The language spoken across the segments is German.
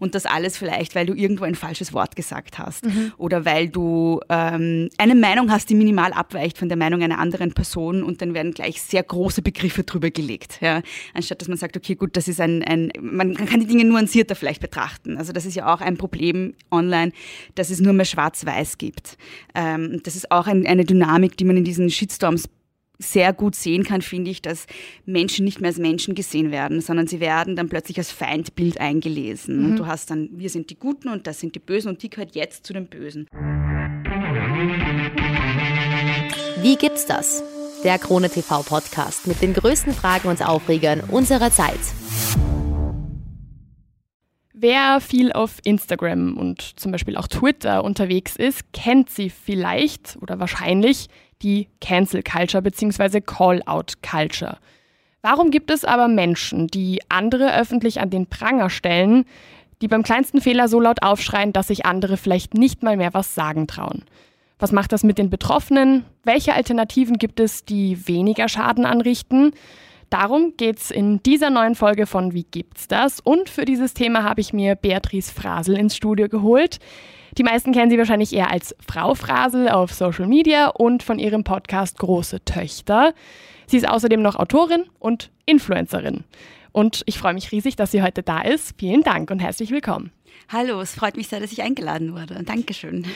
Und das alles vielleicht, weil du irgendwo ein falsches Wort gesagt hast mhm. oder weil du ähm, eine Meinung hast, die minimal abweicht von der Meinung einer anderen Person und dann werden gleich sehr große Begriffe drüber gelegt. Ja? Anstatt dass man sagt, okay, gut, das ist ein, ein, man kann die Dinge nuancierter vielleicht betrachten. Also das ist ja auch ein Problem online, dass es nur mehr schwarz-weiß gibt. Ähm, das ist auch ein, eine Dynamik, die man in diesen Shitstorms sehr gut sehen kann, finde ich, dass Menschen nicht mehr als Menschen gesehen werden, sondern sie werden dann plötzlich als Feindbild eingelesen. Mhm. Und du hast dann, wir sind die Guten und das sind die Bösen und die gehört jetzt zu den Bösen. Wie gibt's das? Der Krone TV Podcast mit den größten Fragen und Aufregern unserer Zeit. Wer viel auf Instagram und zum Beispiel auch Twitter unterwegs ist, kennt sie vielleicht oder wahrscheinlich die Cancel Culture bzw. Call-out Culture. Warum gibt es aber Menschen, die andere öffentlich an den Pranger stellen, die beim kleinsten Fehler so laut aufschreien, dass sich andere vielleicht nicht mal mehr was sagen trauen? Was macht das mit den Betroffenen? Welche Alternativen gibt es, die weniger Schaden anrichten? Darum geht es in dieser neuen Folge von Wie gibt's das? Und für dieses Thema habe ich mir Beatrice Frasel ins Studio geholt. Die meisten kennen sie wahrscheinlich eher als Frau Frasel auf Social Media und von ihrem Podcast Große Töchter. Sie ist außerdem noch Autorin und Influencerin. Und ich freue mich riesig, dass sie heute da ist. Vielen Dank und herzlich willkommen. Hallo, es freut mich sehr, dass ich eingeladen wurde. Dankeschön.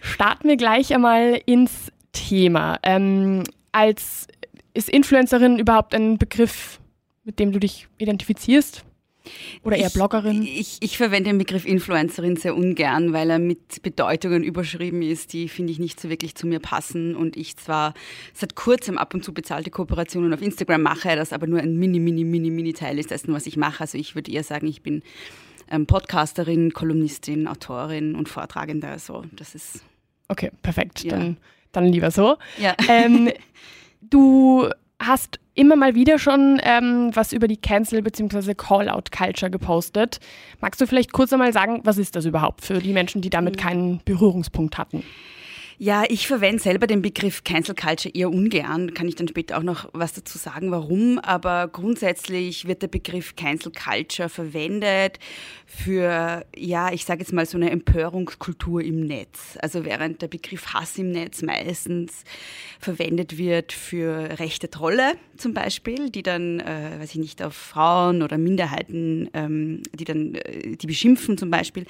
Starten wir gleich einmal ins Thema. Ähm, als ist Influencerin überhaupt ein Begriff, mit dem du dich identifizierst? Oder eher Bloggerin? Ich, ich, ich, verwende den Begriff Influencerin sehr ungern, weil er mit Bedeutungen überschrieben ist, die, finde ich, nicht so wirklich zu mir passen. Und ich zwar seit kurzem ab und zu bezahlte Kooperationen auf Instagram mache, das aber nur ein mini, mini, mini, mini Teil ist dessen, was ich mache. Also ich würde eher sagen, ich bin ähm, Podcasterin, Kolumnistin, Autorin und Vortragende. Also das ist... Okay, perfekt. Ja. Dann, dann lieber so. Ja. Ähm, du hast immer mal wieder schon ähm, was über die Cancel- bzw. Call-out-Culture gepostet. Magst du vielleicht kurz einmal sagen, was ist das überhaupt für die Menschen, die damit keinen Berührungspunkt hatten? Ja, ich verwende selber den Begriff Cancel Culture eher ungern. Kann ich dann später auch noch was dazu sagen, warum. Aber grundsätzlich wird der Begriff Cancel Culture verwendet für, ja, ich sage jetzt mal so eine Empörungskultur im Netz. Also während der Begriff Hass im Netz meistens verwendet wird für rechte Trolle zum Beispiel, die dann, äh, weiß ich nicht, auf Frauen oder Minderheiten, ähm, die dann, äh, die beschimpfen zum Beispiel,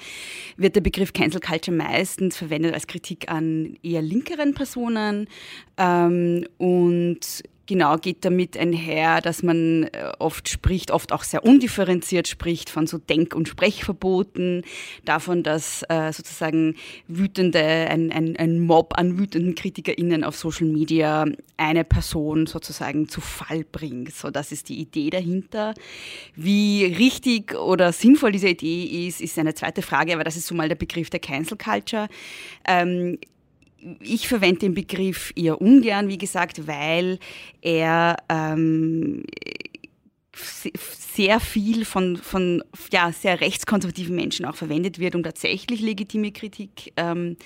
wird der Begriff Cancel Culture meistens verwendet als Kritik an eher linkeren Personen ähm, und genau geht damit einher, dass man äh, oft spricht, oft auch sehr undifferenziert spricht von so Denk- und Sprechverboten, davon, dass äh, sozusagen wütende, ein, ein, ein Mob an wütenden KritikerInnen auf Social Media eine Person sozusagen zu Fall bringt. So, das ist die Idee dahinter. Wie richtig oder sinnvoll diese Idee ist, ist eine zweite Frage, aber das ist so mal der Begriff der Cancel Culture. Ähm, ich verwende den Begriff eher ungern, wie gesagt, weil er ähm, sehr viel von, von ja, sehr rechtskonservativen Menschen auch verwendet wird, um tatsächlich legitime Kritik ähm,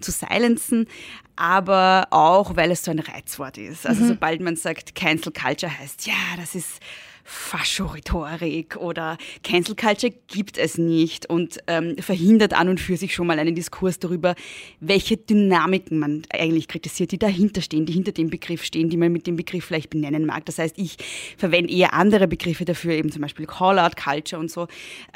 zu silenzen, aber auch, weil es so ein Reizwort ist. Also mhm. sobald man sagt, Cancel Culture heißt, ja, das ist Faschorhetorik oder Cancel Culture gibt es nicht und ähm, verhindert an und für sich schon mal einen Diskurs darüber, welche Dynamiken man eigentlich kritisiert, die dahinter stehen, die hinter dem Begriff stehen, die man mit dem Begriff vielleicht benennen mag. Das heißt, ich verwende eher andere Begriffe dafür, eben zum Beispiel Call-out Culture und so,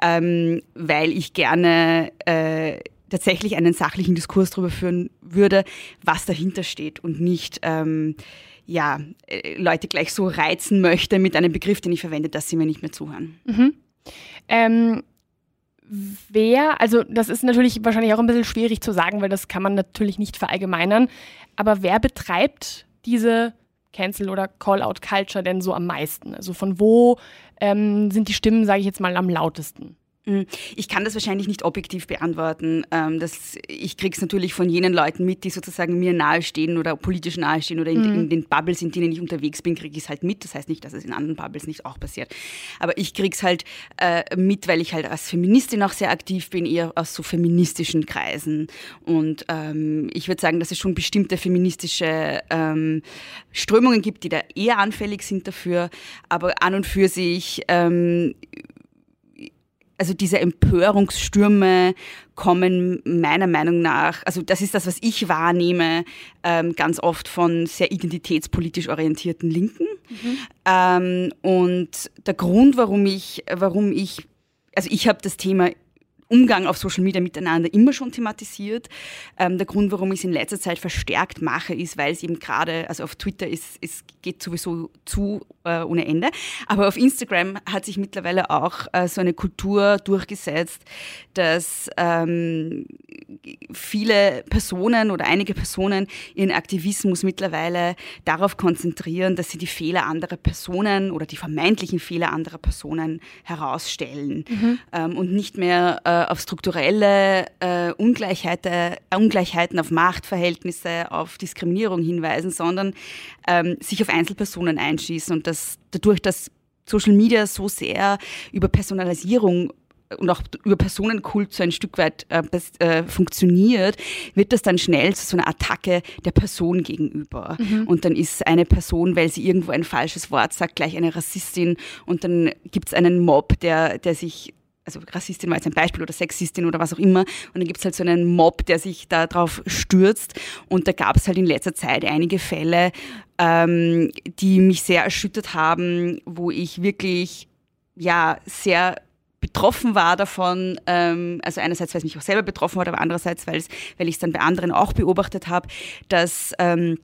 ähm, weil ich gerne äh, tatsächlich einen sachlichen Diskurs darüber führen würde, was dahinter steht und nicht ähm, ja, äh, Leute gleich so reizen möchte mit einem Begriff, den ich verwende, dass sie mir nicht mehr zuhören. Mhm. Ähm, wer, also das ist natürlich wahrscheinlich auch ein bisschen schwierig zu sagen, weil das kann man natürlich nicht verallgemeinern, aber wer betreibt diese Cancel- oder Call-out-Culture denn so am meisten? Also von wo ähm, sind die Stimmen, sage ich jetzt mal, am lautesten? Mhm. Ich kann das wahrscheinlich nicht objektiv beantworten. Ähm, das, ich kriege es natürlich von jenen Leuten mit, die sozusagen mir nahestehen oder politisch nahestehen oder in, mhm. in den Bubbles, in denen ich unterwegs bin, kriege ich es halt mit. Das heißt nicht, dass es in anderen Bubbles nicht auch passiert. Aber ich kriege es halt äh, mit, weil ich halt als Feministin auch sehr aktiv bin, eher aus so feministischen Kreisen. Und ähm, ich würde sagen, dass es schon bestimmte feministische ähm, Strömungen gibt, die da eher anfällig sind dafür. Aber an und für sich ähm, also diese Empörungsstürme kommen meiner Meinung nach, also das ist das, was ich wahrnehme, ähm, ganz oft von sehr identitätspolitisch orientierten Linken. Mhm. Ähm, und der Grund, warum ich, warum ich, also ich habe das Thema Umgang auf Social Media miteinander immer schon thematisiert. Ähm, der Grund, warum ich es in letzter Zeit verstärkt mache, ist, weil es eben gerade, also auf Twitter ist, es geht sowieso zu äh, ohne Ende, aber auf Instagram hat sich mittlerweile auch äh, so eine Kultur durchgesetzt, dass ähm, viele Personen oder einige Personen ihren Aktivismus mittlerweile darauf konzentrieren, dass sie die Fehler anderer Personen oder die vermeintlichen Fehler anderer Personen herausstellen mhm. ähm, und nicht mehr äh, auf strukturelle äh, Ungleichheiten, äh, Ungleichheiten, auf Machtverhältnisse, auf Diskriminierung hinweisen, sondern ähm, sich auf Einzelpersonen einschießen und das dadurch, dass Social Media so sehr über Personalisierung und auch über Personenkult so ein Stück weit äh, äh, funktioniert, wird das dann schnell zu so einer Attacke der Person gegenüber. Mhm. Und dann ist eine Person, weil sie irgendwo ein falsches Wort sagt, gleich eine Rassistin und dann gibt es einen Mob, der, der sich also Rassistin war jetzt ein Beispiel oder Sexistin oder was auch immer. Und dann gibt es halt so einen Mob, der sich da drauf stürzt. Und da gab es halt in letzter Zeit einige Fälle, ähm, die mich sehr erschüttert haben, wo ich wirklich ja sehr betroffen war davon, ähm, also einerseits, weil es mich auch selber betroffen hat, aber andererseits, weil ich es dann bei anderen auch beobachtet habe, dass ähm,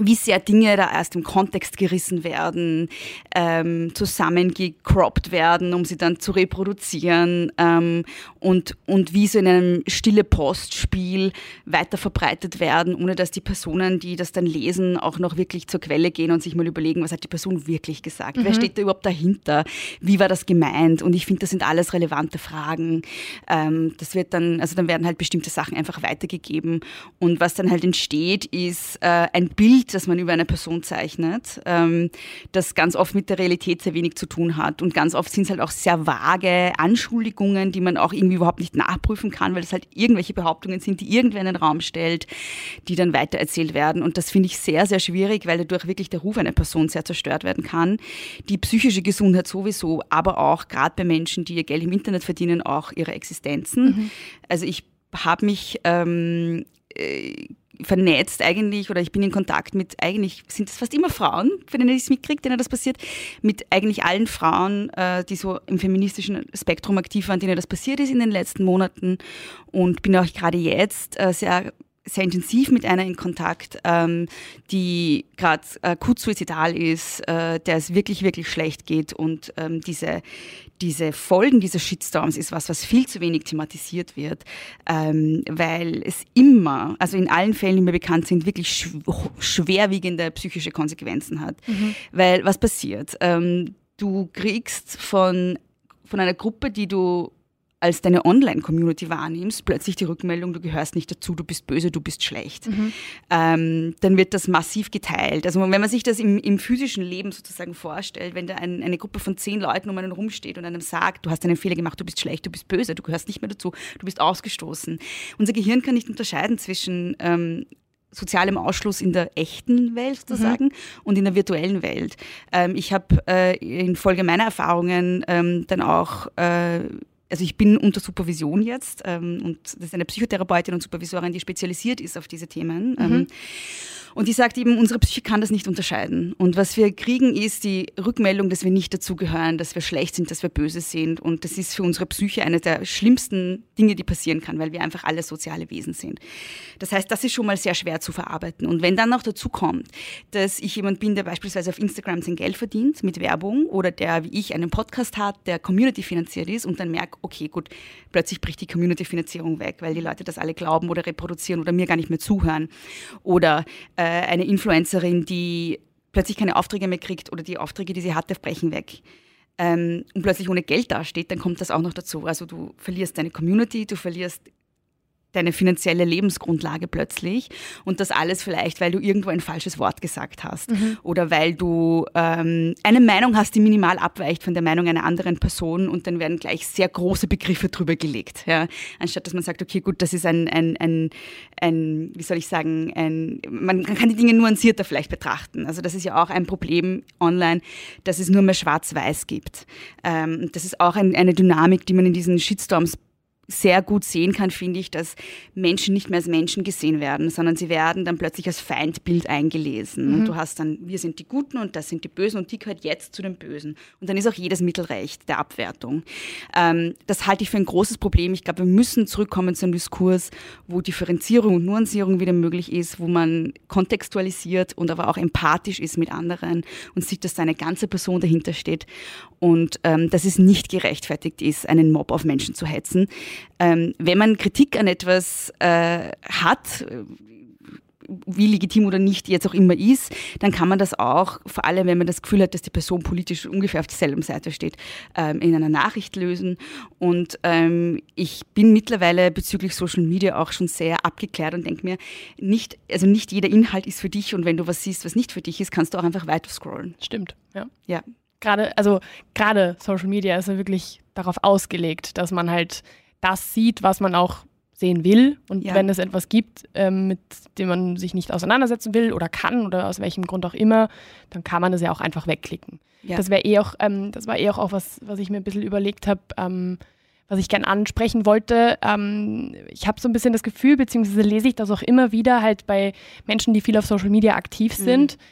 wie sehr Dinge da erst im Kontext gerissen werden, ähm, zusammengecroppt werden, um sie dann zu reproduzieren ähm, und, und wie so in einem stille Postspiel weiter verbreitet werden, ohne dass die Personen, die das dann lesen, auch noch wirklich zur Quelle gehen und sich mal überlegen, was hat die Person wirklich gesagt? Mhm. Wer steht da überhaupt dahinter? Wie war das gemeint? Und ich finde, das sind alles relevante Fragen. Ähm, das wird dann, also dann werden halt bestimmte Sachen einfach weitergegeben und was dann halt entsteht, ist äh, ein Bild, Bild, das man über eine Person zeichnet, ähm, das ganz oft mit der Realität sehr wenig zu tun hat. Und ganz oft sind es halt auch sehr vage Anschuldigungen, die man auch irgendwie überhaupt nicht nachprüfen kann, weil es halt irgendwelche Behauptungen sind, die irgendwer in den Raum stellt, die dann weitererzählt werden. Und das finde ich sehr, sehr schwierig, weil dadurch wirklich der Ruf einer Person sehr zerstört werden kann. Die psychische Gesundheit sowieso, aber auch gerade bei Menschen, die ihr Geld im Internet verdienen, auch ihre Existenzen. Mhm. Also ich habe mich ähm, äh, vernetzt eigentlich oder ich bin in Kontakt mit eigentlich, sind es fast immer Frauen, für denen ich es mitkriege, denen das passiert, mit eigentlich allen Frauen, äh, die so im feministischen Spektrum aktiv waren, denen das passiert ist in den letzten Monaten. Und bin auch gerade jetzt äh, sehr sehr intensiv mit einer in Kontakt, ähm, die gerade äh, kurz suizidal ist, äh, der es wirklich, wirklich schlecht geht und ähm, diese, diese Folgen dieser Shitstorms ist was, was viel zu wenig thematisiert wird, ähm, weil es immer, also in allen Fällen, die mir bekannt sind, wirklich schwerwiegende psychische Konsequenzen hat. Mhm. Weil was passiert? Ähm, du kriegst von, von einer Gruppe, die du als deine Online-Community wahrnimmst, plötzlich die Rückmeldung, du gehörst nicht dazu, du bist böse, du bist schlecht, mhm. ähm, dann wird das massiv geteilt. Also wenn man sich das im, im physischen Leben sozusagen vorstellt, wenn da ein, eine Gruppe von zehn Leuten um einen rumsteht und einem sagt, du hast einen Fehler gemacht, du bist schlecht, du bist böse, du gehörst nicht mehr dazu, du bist ausgestoßen. Unser Gehirn kann nicht unterscheiden zwischen ähm, sozialem Ausschluss in der echten Welt sozusagen mhm. und in der virtuellen Welt. Ähm, ich habe äh, in Folge meiner Erfahrungen ähm, dann auch äh, also ich bin unter Supervision jetzt ähm, und das ist eine Psychotherapeutin und Supervisorin, die spezialisiert ist auf diese Themen. Mhm. Ähm, und die sagt eben, unsere Psyche kann das nicht unterscheiden. Und was wir kriegen, ist die Rückmeldung, dass wir nicht dazugehören, dass wir schlecht sind, dass wir böse sind. Und das ist für unsere Psyche eine der schlimmsten Dinge, die passieren kann, weil wir einfach alle soziale Wesen sind. Das heißt, das ist schon mal sehr schwer zu verarbeiten. Und wenn dann noch dazu kommt, dass ich jemand bin, der beispielsweise auf Instagram sein Geld verdient mit Werbung oder der, wie ich, einen Podcast hat, der Community finanziert ist und dann merkt, okay, gut, plötzlich bricht die Community-Finanzierung weg, weil die Leute das alle glauben oder reproduzieren oder mir gar nicht mehr zuhören. Oder äh, eine Influencerin, die plötzlich keine Aufträge mehr kriegt oder die Aufträge, die sie hatte, brechen weg. Ähm, und plötzlich ohne Geld dasteht, dann kommt das auch noch dazu. Also du verlierst deine Community, du verlierst deine finanzielle Lebensgrundlage plötzlich und das alles vielleicht, weil du irgendwo ein falsches Wort gesagt hast mhm. oder weil du ähm, eine Meinung hast, die minimal abweicht von der Meinung einer anderen Person und dann werden gleich sehr große Begriffe drüber gelegt, ja? anstatt dass man sagt, okay, gut, das ist ein, ein, ein, ein wie soll ich sagen, ein, man kann die Dinge nuancierter vielleicht betrachten. Also das ist ja auch ein Problem online, dass es nur mehr schwarz-weiß gibt. Ähm, das ist auch ein, eine Dynamik, die man in diesen Shitstorms sehr gut sehen kann, finde ich, dass Menschen nicht mehr als Menschen gesehen werden, sondern sie werden dann plötzlich als Feindbild eingelesen. Mhm. Und du hast dann, wir sind die Guten und das sind die Bösen und die gehört jetzt zu den Bösen. Und dann ist auch jedes Mittelrecht der Abwertung. Ähm, das halte ich für ein großes Problem. Ich glaube, wir müssen zurückkommen zu einem Diskurs, wo Differenzierung und Nuancierung wieder möglich ist, wo man kontextualisiert und aber auch empathisch ist mit anderen und sieht, dass da eine ganze Person dahinter steht und ähm, dass es nicht gerechtfertigt ist, einen Mob auf Menschen zu hetzen. Ähm, wenn man Kritik an etwas äh, hat, wie legitim oder nicht jetzt auch immer ist, dann kann man das auch, vor allem wenn man das Gefühl hat, dass die Person politisch ungefähr auf derselben Seite steht, ähm, in einer Nachricht lösen. Und ähm, ich bin mittlerweile bezüglich Social Media auch schon sehr abgeklärt und denke mir, nicht, also nicht jeder Inhalt ist für dich und wenn du was siehst, was nicht für dich ist, kannst du auch einfach weiter scrollen. Stimmt, ja. Ja, gerade, also gerade Social Media ist ja wirklich darauf ausgelegt, dass man halt das sieht, was man auch sehen will. Und ja. wenn es etwas gibt, ähm, mit dem man sich nicht auseinandersetzen will oder kann oder aus welchem Grund auch immer, dann kann man das ja auch einfach wegklicken. Ja. Das wäre eh auch, ähm, das war eh auch, was, was ich mir ein bisschen überlegt habe, ähm, was ich gerne ansprechen wollte. Ähm, ich habe so ein bisschen das Gefühl, beziehungsweise lese ich das auch immer wieder halt bei Menschen, die viel auf Social Media aktiv mhm. sind, mhm.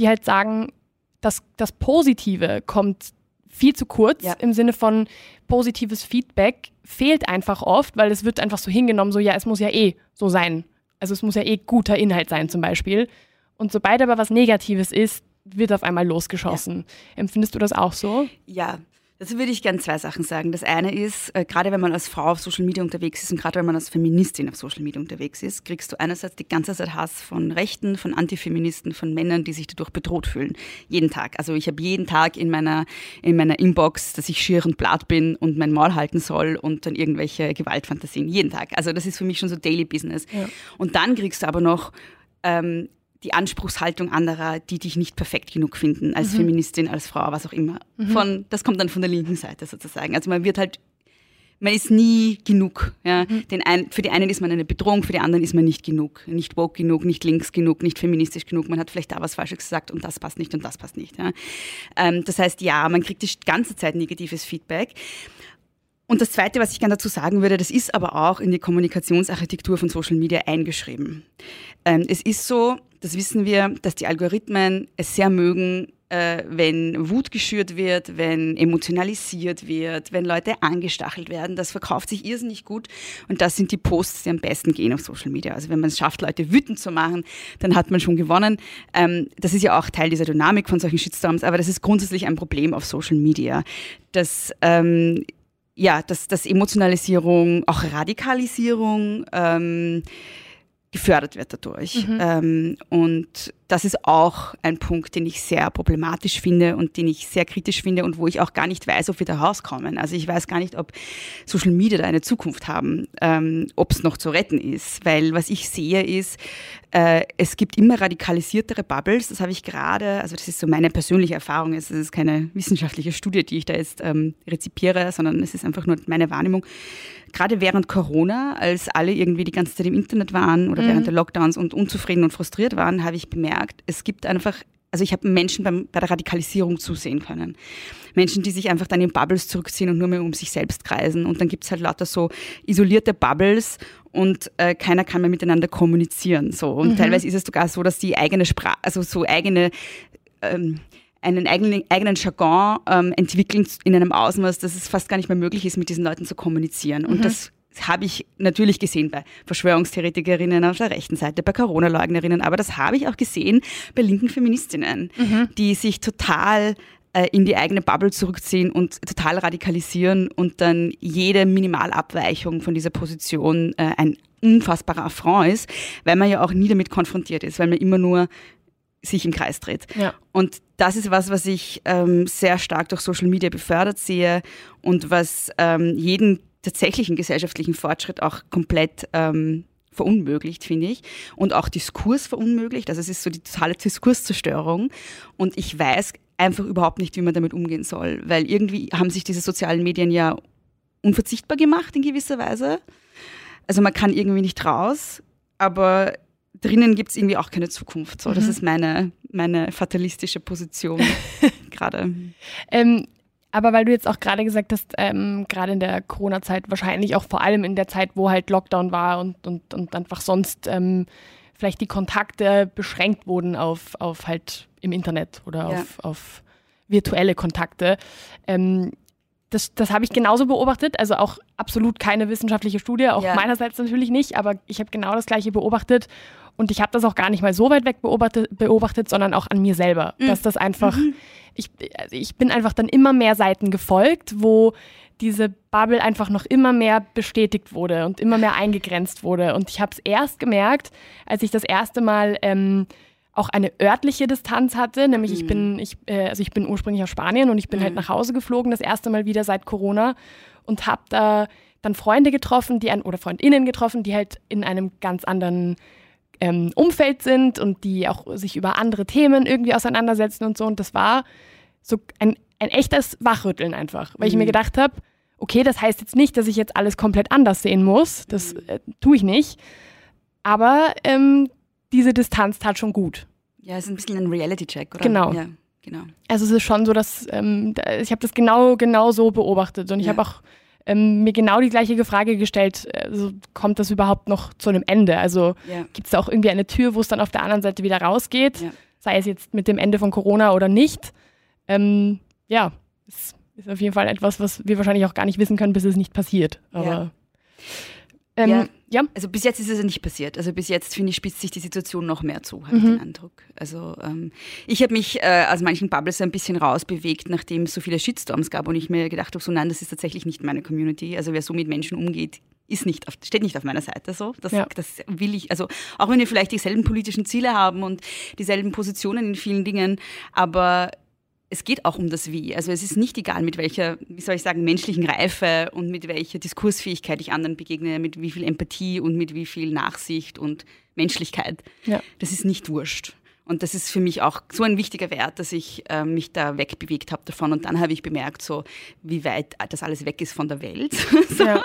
die halt sagen, das, das Positive kommt viel zu kurz ja. im Sinne von positives Feedback fehlt einfach oft, weil es wird einfach so hingenommen, so ja, es muss ja eh so sein. Also es muss ja eh guter Inhalt sein zum Beispiel. Und sobald aber was Negatives ist, wird auf einmal losgeschossen. Ja. Empfindest du das auch so? Ja, Dazu würde ich gerne zwei Sachen sagen. Das eine ist, äh, gerade wenn man als Frau auf Social Media unterwegs ist und gerade wenn man als Feministin auf Social Media unterwegs ist, kriegst du einerseits die ganze Zeit Hass von Rechten, von Antifeministen, von Männern, die sich dadurch bedroht fühlen. Jeden Tag. Also ich habe jeden Tag in meiner, in meiner Inbox, dass ich schier und blatt bin und mein Maul halten soll und dann irgendwelche Gewaltfantasien. Jeden Tag. Also das ist für mich schon so Daily Business. Ja. Und dann kriegst du aber noch ähm, die Anspruchshaltung anderer, die dich nicht perfekt genug finden, als mhm. Feministin, als Frau, was auch immer. Mhm. Von, das kommt dann von der linken Seite sozusagen. Also man wird halt, man ist nie genug. Ja. Mhm. Den ein, für die einen ist man eine Bedrohung, für die anderen ist man nicht genug. Nicht woke genug, nicht links genug, nicht feministisch genug. Man hat vielleicht da was Falsches gesagt und das passt nicht und das passt nicht. Ja. Ähm, das heißt, ja, man kriegt die ganze Zeit negatives Feedback. Und das Zweite, was ich gerne dazu sagen würde, das ist aber auch in die Kommunikationsarchitektur von Social Media eingeschrieben. Ähm, es ist so, das wissen wir, dass die Algorithmen es sehr mögen, äh, wenn Wut geschürt wird, wenn emotionalisiert wird, wenn Leute angestachelt werden. Das verkauft sich irrsinnig gut und das sind die Posts, die am besten gehen auf Social Media. Also wenn man es schafft, Leute wütend zu machen, dann hat man schon gewonnen. Ähm, das ist ja auch Teil dieser Dynamik von solchen Shitstorms, aber das ist grundsätzlich ein Problem auf Social Media. Das ähm, ja, dass, dass Emotionalisierung, auch Radikalisierung ähm, gefördert wird dadurch. Mhm. Ähm, und das ist auch ein Punkt, den ich sehr problematisch finde und den ich sehr kritisch finde und wo ich auch gar nicht weiß, ob wir da rauskommen. Also ich weiß gar nicht, ob Social Media da eine Zukunft haben, ähm, ob es noch zu retten ist. Weil was ich sehe ist, äh, es gibt immer radikalisiertere Bubbles. Das habe ich gerade, also das ist so meine persönliche Erfahrung. Es ist keine wissenschaftliche Studie, die ich da jetzt ähm, rezipiere, sondern es ist einfach nur meine Wahrnehmung. Gerade während Corona, als alle irgendwie die ganze Zeit im Internet waren oder mhm. während der Lockdowns und unzufrieden und frustriert waren, habe ich bemerkt, gemerkt, es gibt einfach, also ich habe Menschen beim, bei der Radikalisierung zusehen können. Menschen, die sich einfach dann in Bubbles zurückziehen und nur mehr um sich selbst kreisen. Und dann gibt es halt lauter so isolierte Bubbles und äh, keiner kann mehr miteinander kommunizieren. So. Und mhm. teilweise ist es sogar so, dass die eigene Sprache, also so eigene ähm, einen eigenen, eigenen Jargon ähm, entwickeln in einem Ausmaß, dass es fast gar nicht mehr möglich ist, mit diesen Leuten zu kommunizieren. Und mhm. das habe ich natürlich gesehen bei Verschwörungstheoretikerinnen auf der rechten Seite, bei Corona-Leugnerinnen, aber das habe ich auch gesehen bei linken Feministinnen, mhm. die sich total äh, in die eigene Bubble zurückziehen und total radikalisieren und dann jede Minimalabweichung von dieser Position äh, ein unfassbarer Affront ist, weil man ja auch nie damit konfrontiert ist, weil man immer nur sich im Kreis dreht. Ja. Und das ist was, was ich ähm, sehr stark durch Social Media befördert sehe und was ähm, jeden tatsächlichen gesellschaftlichen Fortschritt auch komplett ähm, verunmöglicht, finde ich. Und auch Diskurs verunmöglicht. Also es ist so die totale Diskurszerstörung. Und ich weiß einfach überhaupt nicht, wie man damit umgehen soll. Weil irgendwie haben sich diese sozialen Medien ja unverzichtbar gemacht in gewisser Weise. Also man kann irgendwie nicht raus, aber drinnen gibt es irgendwie auch keine Zukunft. So, mhm. das ist meine, meine fatalistische Position gerade. Ähm, aber weil du jetzt auch gerade gesagt hast, ähm, gerade in der Corona-Zeit, wahrscheinlich auch vor allem in der Zeit, wo halt Lockdown war und, und, und einfach sonst ähm, vielleicht die Kontakte beschränkt wurden auf, auf halt im Internet oder ja. auf, auf virtuelle Kontakte. Ähm, das, das habe ich genauso beobachtet, also auch absolut keine wissenschaftliche Studie, auch ja. meinerseits natürlich nicht, aber ich habe genau das gleiche beobachtet und ich habe das auch gar nicht mal so weit weg beobachtet, beobachtet sondern auch an mir selber, mhm. dass das einfach, mhm. ich, also ich bin einfach dann immer mehr Seiten gefolgt, wo diese Bubble einfach noch immer mehr bestätigt wurde und immer mehr eingegrenzt wurde. Und ich habe es erst gemerkt, als ich das erste Mal ähm, auch eine örtliche Distanz hatte, nämlich mhm. ich bin, ich, äh, also ich bin ursprünglich aus Spanien und ich bin halt mhm. halt nach Hause geflogen, das erste Mal wieder seit Corona und habe da dann Freunde getroffen, die an, oder Freundinnen getroffen, die halt in einem ganz anderen ähm, Umfeld sind und die auch sich über andere Themen irgendwie auseinandersetzen und so. Und das war so ein, ein echtes Wachrütteln einfach, weil mhm. ich mir mhm. gedacht habe, okay, das heißt jetzt nicht, dass ich jetzt alles komplett anders sehen muss. Das mhm. äh, tue ich nicht. Aber ähm, diese Distanz tat schon gut. Ja, es ist ein bisschen ein Reality-Check, oder? Genau. Ja, genau. Also es ist schon so, dass ähm, ich habe das genau, genau so beobachtet und ich ja. habe auch ähm, mir genau die gleiche Frage gestellt, also kommt das überhaupt noch zu einem Ende? Also ja. gibt es da auch irgendwie eine Tür, wo es dann auf der anderen Seite wieder rausgeht, ja. sei es jetzt mit dem Ende von Corona oder nicht? Ähm, ja, es ist auf jeden Fall etwas, was wir wahrscheinlich auch gar nicht wissen können, bis es nicht passiert. Aber ja. Ähm, ja. Also bis jetzt ist es ja nicht passiert. Also bis jetzt, finde ich, spitzt sich die Situation noch mehr zu, habe mhm. ich den Eindruck. Also ähm, ich habe mich äh, aus manchen Bubbles ein bisschen rausbewegt, nachdem es so viele Shitstorms gab und ich mir gedacht habe, so nein, das ist tatsächlich nicht meine Community. Also wer so mit Menschen umgeht, ist nicht auf, steht nicht auf meiner Seite so. Das, ja. das will ich. Also auch wenn wir vielleicht dieselben politischen Ziele haben und dieselben Positionen in vielen Dingen, aber es geht auch um das Wie. Also es ist nicht egal, mit welcher, wie soll ich sagen, menschlichen Reife und mit welcher Diskursfähigkeit ich anderen begegne, mit wie viel Empathie und mit wie viel Nachsicht und Menschlichkeit. Ja. Das ist nicht wurscht. Und das ist für mich auch so ein wichtiger Wert, dass ich äh, mich da wegbewegt habe davon. Und dann habe ich bemerkt, so wie weit das alles weg ist von der Welt. so. ja.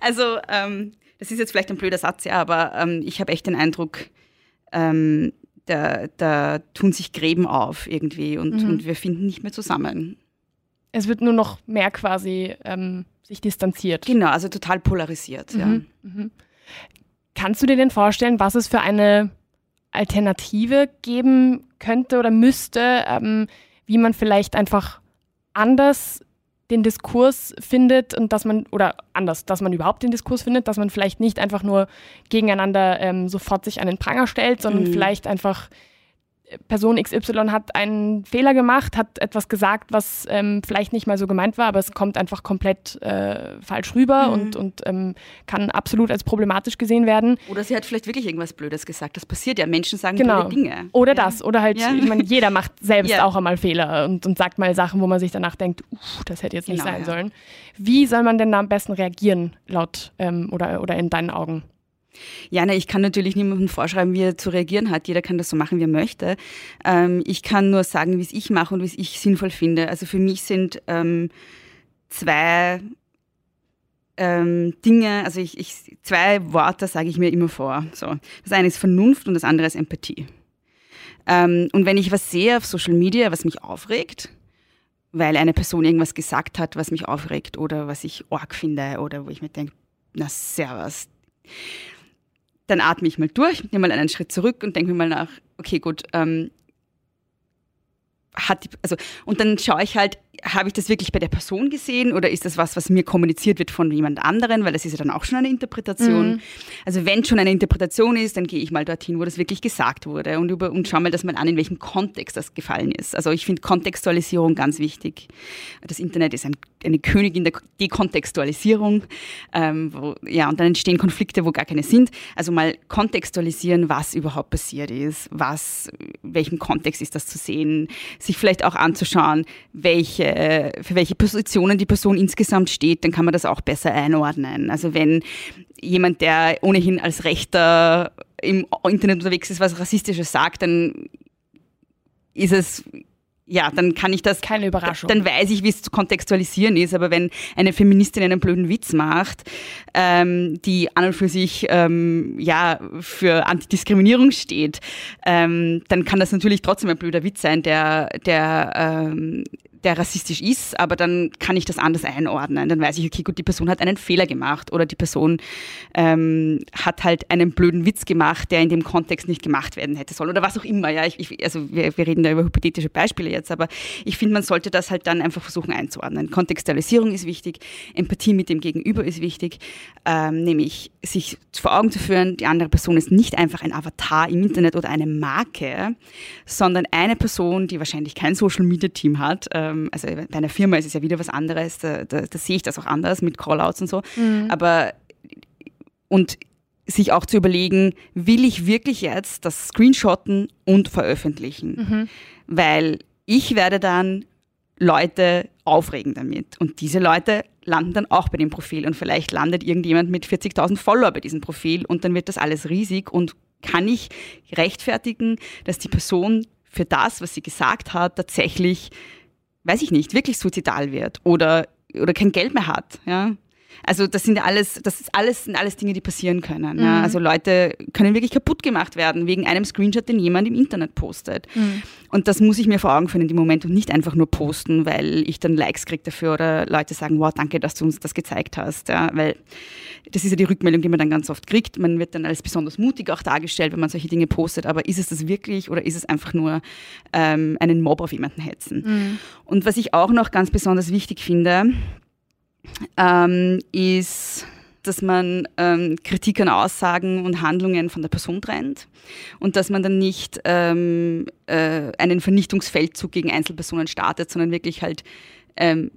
Also ähm, das ist jetzt vielleicht ein blöder Satz, ja, aber ähm, ich habe echt den Eindruck, ähm, da, da tun sich Gräben auf irgendwie und, mhm. und wir finden nicht mehr zusammen. Es wird nur noch mehr quasi ähm, sich distanziert. Genau, also total polarisiert. Mhm. Ja. Mhm. Kannst du dir denn vorstellen, was es für eine Alternative geben könnte oder müsste, ähm, wie man vielleicht einfach anders den Diskurs findet und dass man, oder anders, dass man überhaupt den Diskurs findet, dass man vielleicht nicht einfach nur gegeneinander ähm, sofort sich an den Pranger stellt, sondern mhm. vielleicht einfach Person XY hat einen Fehler gemacht, hat etwas gesagt, was ähm, vielleicht nicht mal so gemeint war, aber es kommt einfach komplett äh, falsch rüber mhm. und, und ähm, kann absolut als problematisch gesehen werden. Oder sie hat vielleicht wirklich irgendwas Blödes gesagt. Das passiert ja. Menschen sagen genau. blöde Dinge. Oder ja. das. Oder halt, ja. ich meine, jeder macht selbst ja. auch einmal Fehler und, und sagt mal Sachen, wo man sich danach denkt, das hätte jetzt nicht genau, sein sollen. Wie soll man denn da am besten reagieren, laut ähm, oder, oder in deinen Augen? Ja, na, ich kann natürlich niemandem vorschreiben, wie er zu reagieren hat. Jeder kann das so machen, wie er möchte. Ähm, ich kann nur sagen, wie es ich mache und wie es ich sinnvoll finde. Also für mich sind ähm, zwei ähm, Dinge, also ich, ich, zwei Worte sage ich mir immer vor. So. Das eine ist Vernunft und das andere ist Empathie. Ähm, und wenn ich was sehe auf Social Media, was mich aufregt, weil eine Person irgendwas gesagt hat, was mich aufregt oder was ich arg finde oder wo ich mir denke, na servus, dann atme ich mal durch, nehme mal einen Schritt zurück und denke mir mal nach, okay, gut, ähm, hat die, also, und dann schaue ich halt, habe ich das wirklich bei der Person gesehen oder ist das was, was mir kommuniziert wird von jemand anderen, weil das ist ja dann auch schon eine Interpretation. Mhm. Also wenn schon eine Interpretation ist, dann gehe ich mal dorthin, wo das wirklich gesagt wurde und, über, und schaue mir das mal an, in welchem Kontext das gefallen ist. Also ich finde Kontextualisierung ganz wichtig. Das Internet ist ein, eine Königin der Dekontextualisierung. Ähm, wo, ja, und dann entstehen Konflikte, wo gar keine sind. Also mal kontextualisieren, was überhaupt passiert ist, was, welchem Kontext ist das zu sehen, sich vielleicht auch anzuschauen, welche welche, für welche Positionen die Person insgesamt steht, dann kann man das auch besser einordnen. Also wenn jemand, der ohnehin als Rechter im Internet unterwegs ist, was Rassistisches sagt, dann ist es ja, dann kann ich das. Keine Überraschung. Dann weiß ich, wie es zu kontextualisieren ist. Aber wenn eine Feministin einen blöden Witz macht, ähm, die an und für sich ähm, ja für Antidiskriminierung steht, ähm, dann kann das natürlich trotzdem ein blöder Witz sein, der, der ähm, der rassistisch ist, aber dann kann ich das anders einordnen. Dann weiß ich, okay, gut, die Person hat einen Fehler gemacht oder die Person ähm, hat halt einen blöden Witz gemacht, der in dem Kontext nicht gemacht werden hätte sollen oder was auch immer. Ja, ich, ich, also wir, wir reden da über hypothetische Beispiele jetzt, aber ich finde, man sollte das halt dann einfach versuchen einzuordnen. Kontextualisierung ist wichtig, Empathie mit dem Gegenüber ist wichtig, ähm, nämlich sich vor Augen zu führen, die andere Person ist nicht einfach ein Avatar im Internet oder eine Marke, sondern eine Person, die wahrscheinlich kein Social Media Team hat. Ähm, ähm, also bei einer Firma ist es ja wieder was anderes, da, da, da sehe ich das auch anders mit Callouts und so. Mhm. Aber und sich auch zu überlegen, will ich wirklich jetzt das Screenshotten und veröffentlichen? Mhm. Weil ich werde dann Leute aufregen damit. Und diese Leute landen dann auch bei dem Profil. Und vielleicht landet irgendjemand mit 40.000 Follower bei diesem Profil und dann wird das alles riesig. Und kann ich rechtfertigen, dass die Person für das, was sie gesagt hat, tatsächlich weiß ich nicht, wirklich suizidal wird oder, oder kein Geld mehr hat. Ja? Also das sind alles, das ist alles, sind alles Dinge, die passieren können. Mhm. Ja? Also Leute können wirklich kaputt gemacht werden wegen einem Screenshot, den jemand im Internet postet. Mhm. Und das muss ich mir vor Augen führen in dem Moment und nicht einfach nur posten, weil ich dann Likes kriege dafür oder Leute sagen, wow, danke, dass du uns das gezeigt hast. Ja? Weil das ist ja die Rückmeldung, die man dann ganz oft kriegt. Man wird dann als besonders mutig auch dargestellt, wenn man solche Dinge postet. Aber ist es das wirklich oder ist es einfach nur ähm, einen Mob auf jemanden hetzen? Mhm. Und was ich auch noch ganz besonders wichtig finde, ähm, ist, dass man ähm, Kritik an Aussagen und Handlungen von der Person trennt und dass man dann nicht ähm, äh, einen Vernichtungsfeldzug gegen Einzelpersonen startet, sondern wirklich halt ähm,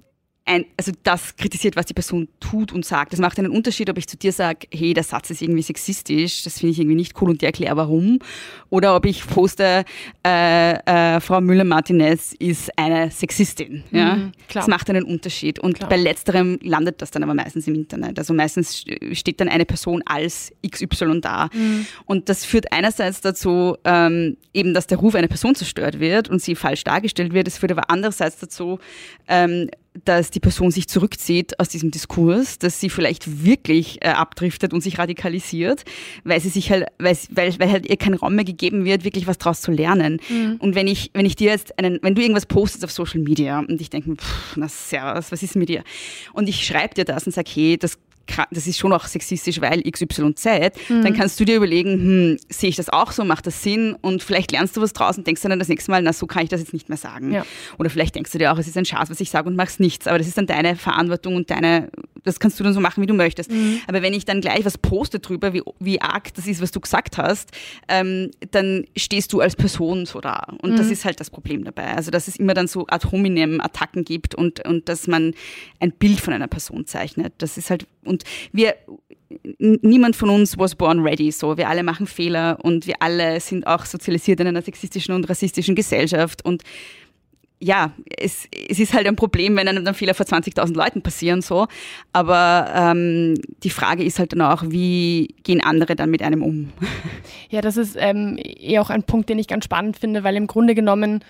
ein, also das kritisiert, was die Person tut und sagt. Das macht einen Unterschied, ob ich zu dir sage, hey, der Satz ist irgendwie sexistisch, das finde ich irgendwie nicht cool und dir erkläre warum. Oder ob ich poste, äh, äh, Frau Müller-Martinez ist eine Sexistin. Ja? Mhm, das macht einen Unterschied. Und klar. bei letzterem landet das dann aber meistens im Internet. Also meistens steht dann eine Person als XY da. Mhm. Und das führt einerseits dazu, ähm, eben, dass der Ruf einer Person zerstört wird und sie falsch dargestellt wird. Es führt aber andererseits dazu, ähm, dass die Person sich zurückzieht aus diesem Diskurs, dass sie vielleicht wirklich äh, abdriftet und sich radikalisiert, weil sie sich halt, weil, weil, weil halt ihr kein Raum mehr gegeben wird, wirklich was daraus zu lernen. Mhm. Und wenn ich, wenn ich dir jetzt einen, wenn du irgendwas postest auf Social Media und ich denke, na servus, was ist mit dir? Und ich schreibe dir das und sage, hey, das das ist schon auch sexistisch, weil XYZ, mhm. dann kannst du dir überlegen, hm, sehe ich das auch so, macht das Sinn? Und vielleicht lernst du was draus und denkst dann das nächste Mal, na, so kann ich das jetzt nicht mehr sagen. Ja. Oder vielleicht denkst du dir auch, es ist ein Schatz, was ich sage und machst nichts. Aber das ist dann deine Verantwortung und deine, das kannst du dann so machen, wie du möchtest. Mhm. Aber wenn ich dann gleich was poste drüber, wie, wie arg das ist, was du gesagt hast, ähm, dann stehst du als Person so da. Und mhm. das ist halt das Problem dabei. Also, dass es immer dann so ad hominem Attacken gibt und, und dass man ein Bild von einer Person zeichnet. Das ist halt, und wir, niemand von uns was born ready, so. Wir alle machen Fehler und wir alle sind auch sozialisiert in einer sexistischen und rassistischen Gesellschaft und ja, es, es ist halt ein Problem, wenn einem dann Fehler vor 20.000 Leuten passieren, so. Aber ähm, die Frage ist halt dann auch, wie gehen andere dann mit einem um? Ja, das ist ähm, eher auch ein Punkt, den ich ganz spannend finde, weil im Grunde genommen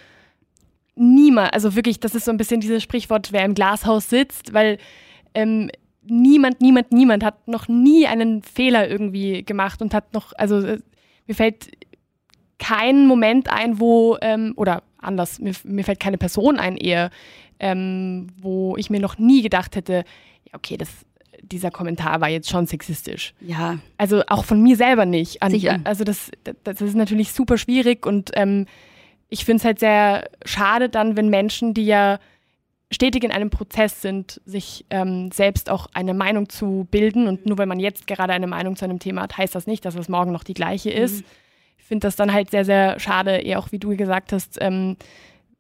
niemand, also wirklich, das ist so ein bisschen dieses Sprichwort, wer im Glashaus sitzt, weil ähm, niemand, niemand, niemand hat noch nie einen Fehler irgendwie gemacht und hat noch, also äh, mir fällt kein Moment ein, wo, ähm, oder anders, mir, mir, fällt keine Person ein eher, ähm, wo ich mir noch nie gedacht hätte, ja, okay, das, dieser Kommentar war jetzt schon sexistisch. Ja. Also auch von mir selber nicht. Und, Sicher. Also das, das ist natürlich super schwierig und ähm, ich finde es halt sehr schade dann, wenn Menschen, die ja stetig in einem Prozess sind, sich ähm, selbst auch eine Meinung zu bilden. Und nur weil man jetzt gerade eine Meinung zu einem Thema hat, heißt das nicht, dass es morgen noch die gleiche ist. Mhm. Ich finde das dann halt sehr, sehr schade, eher auch wie du gesagt hast, ähm,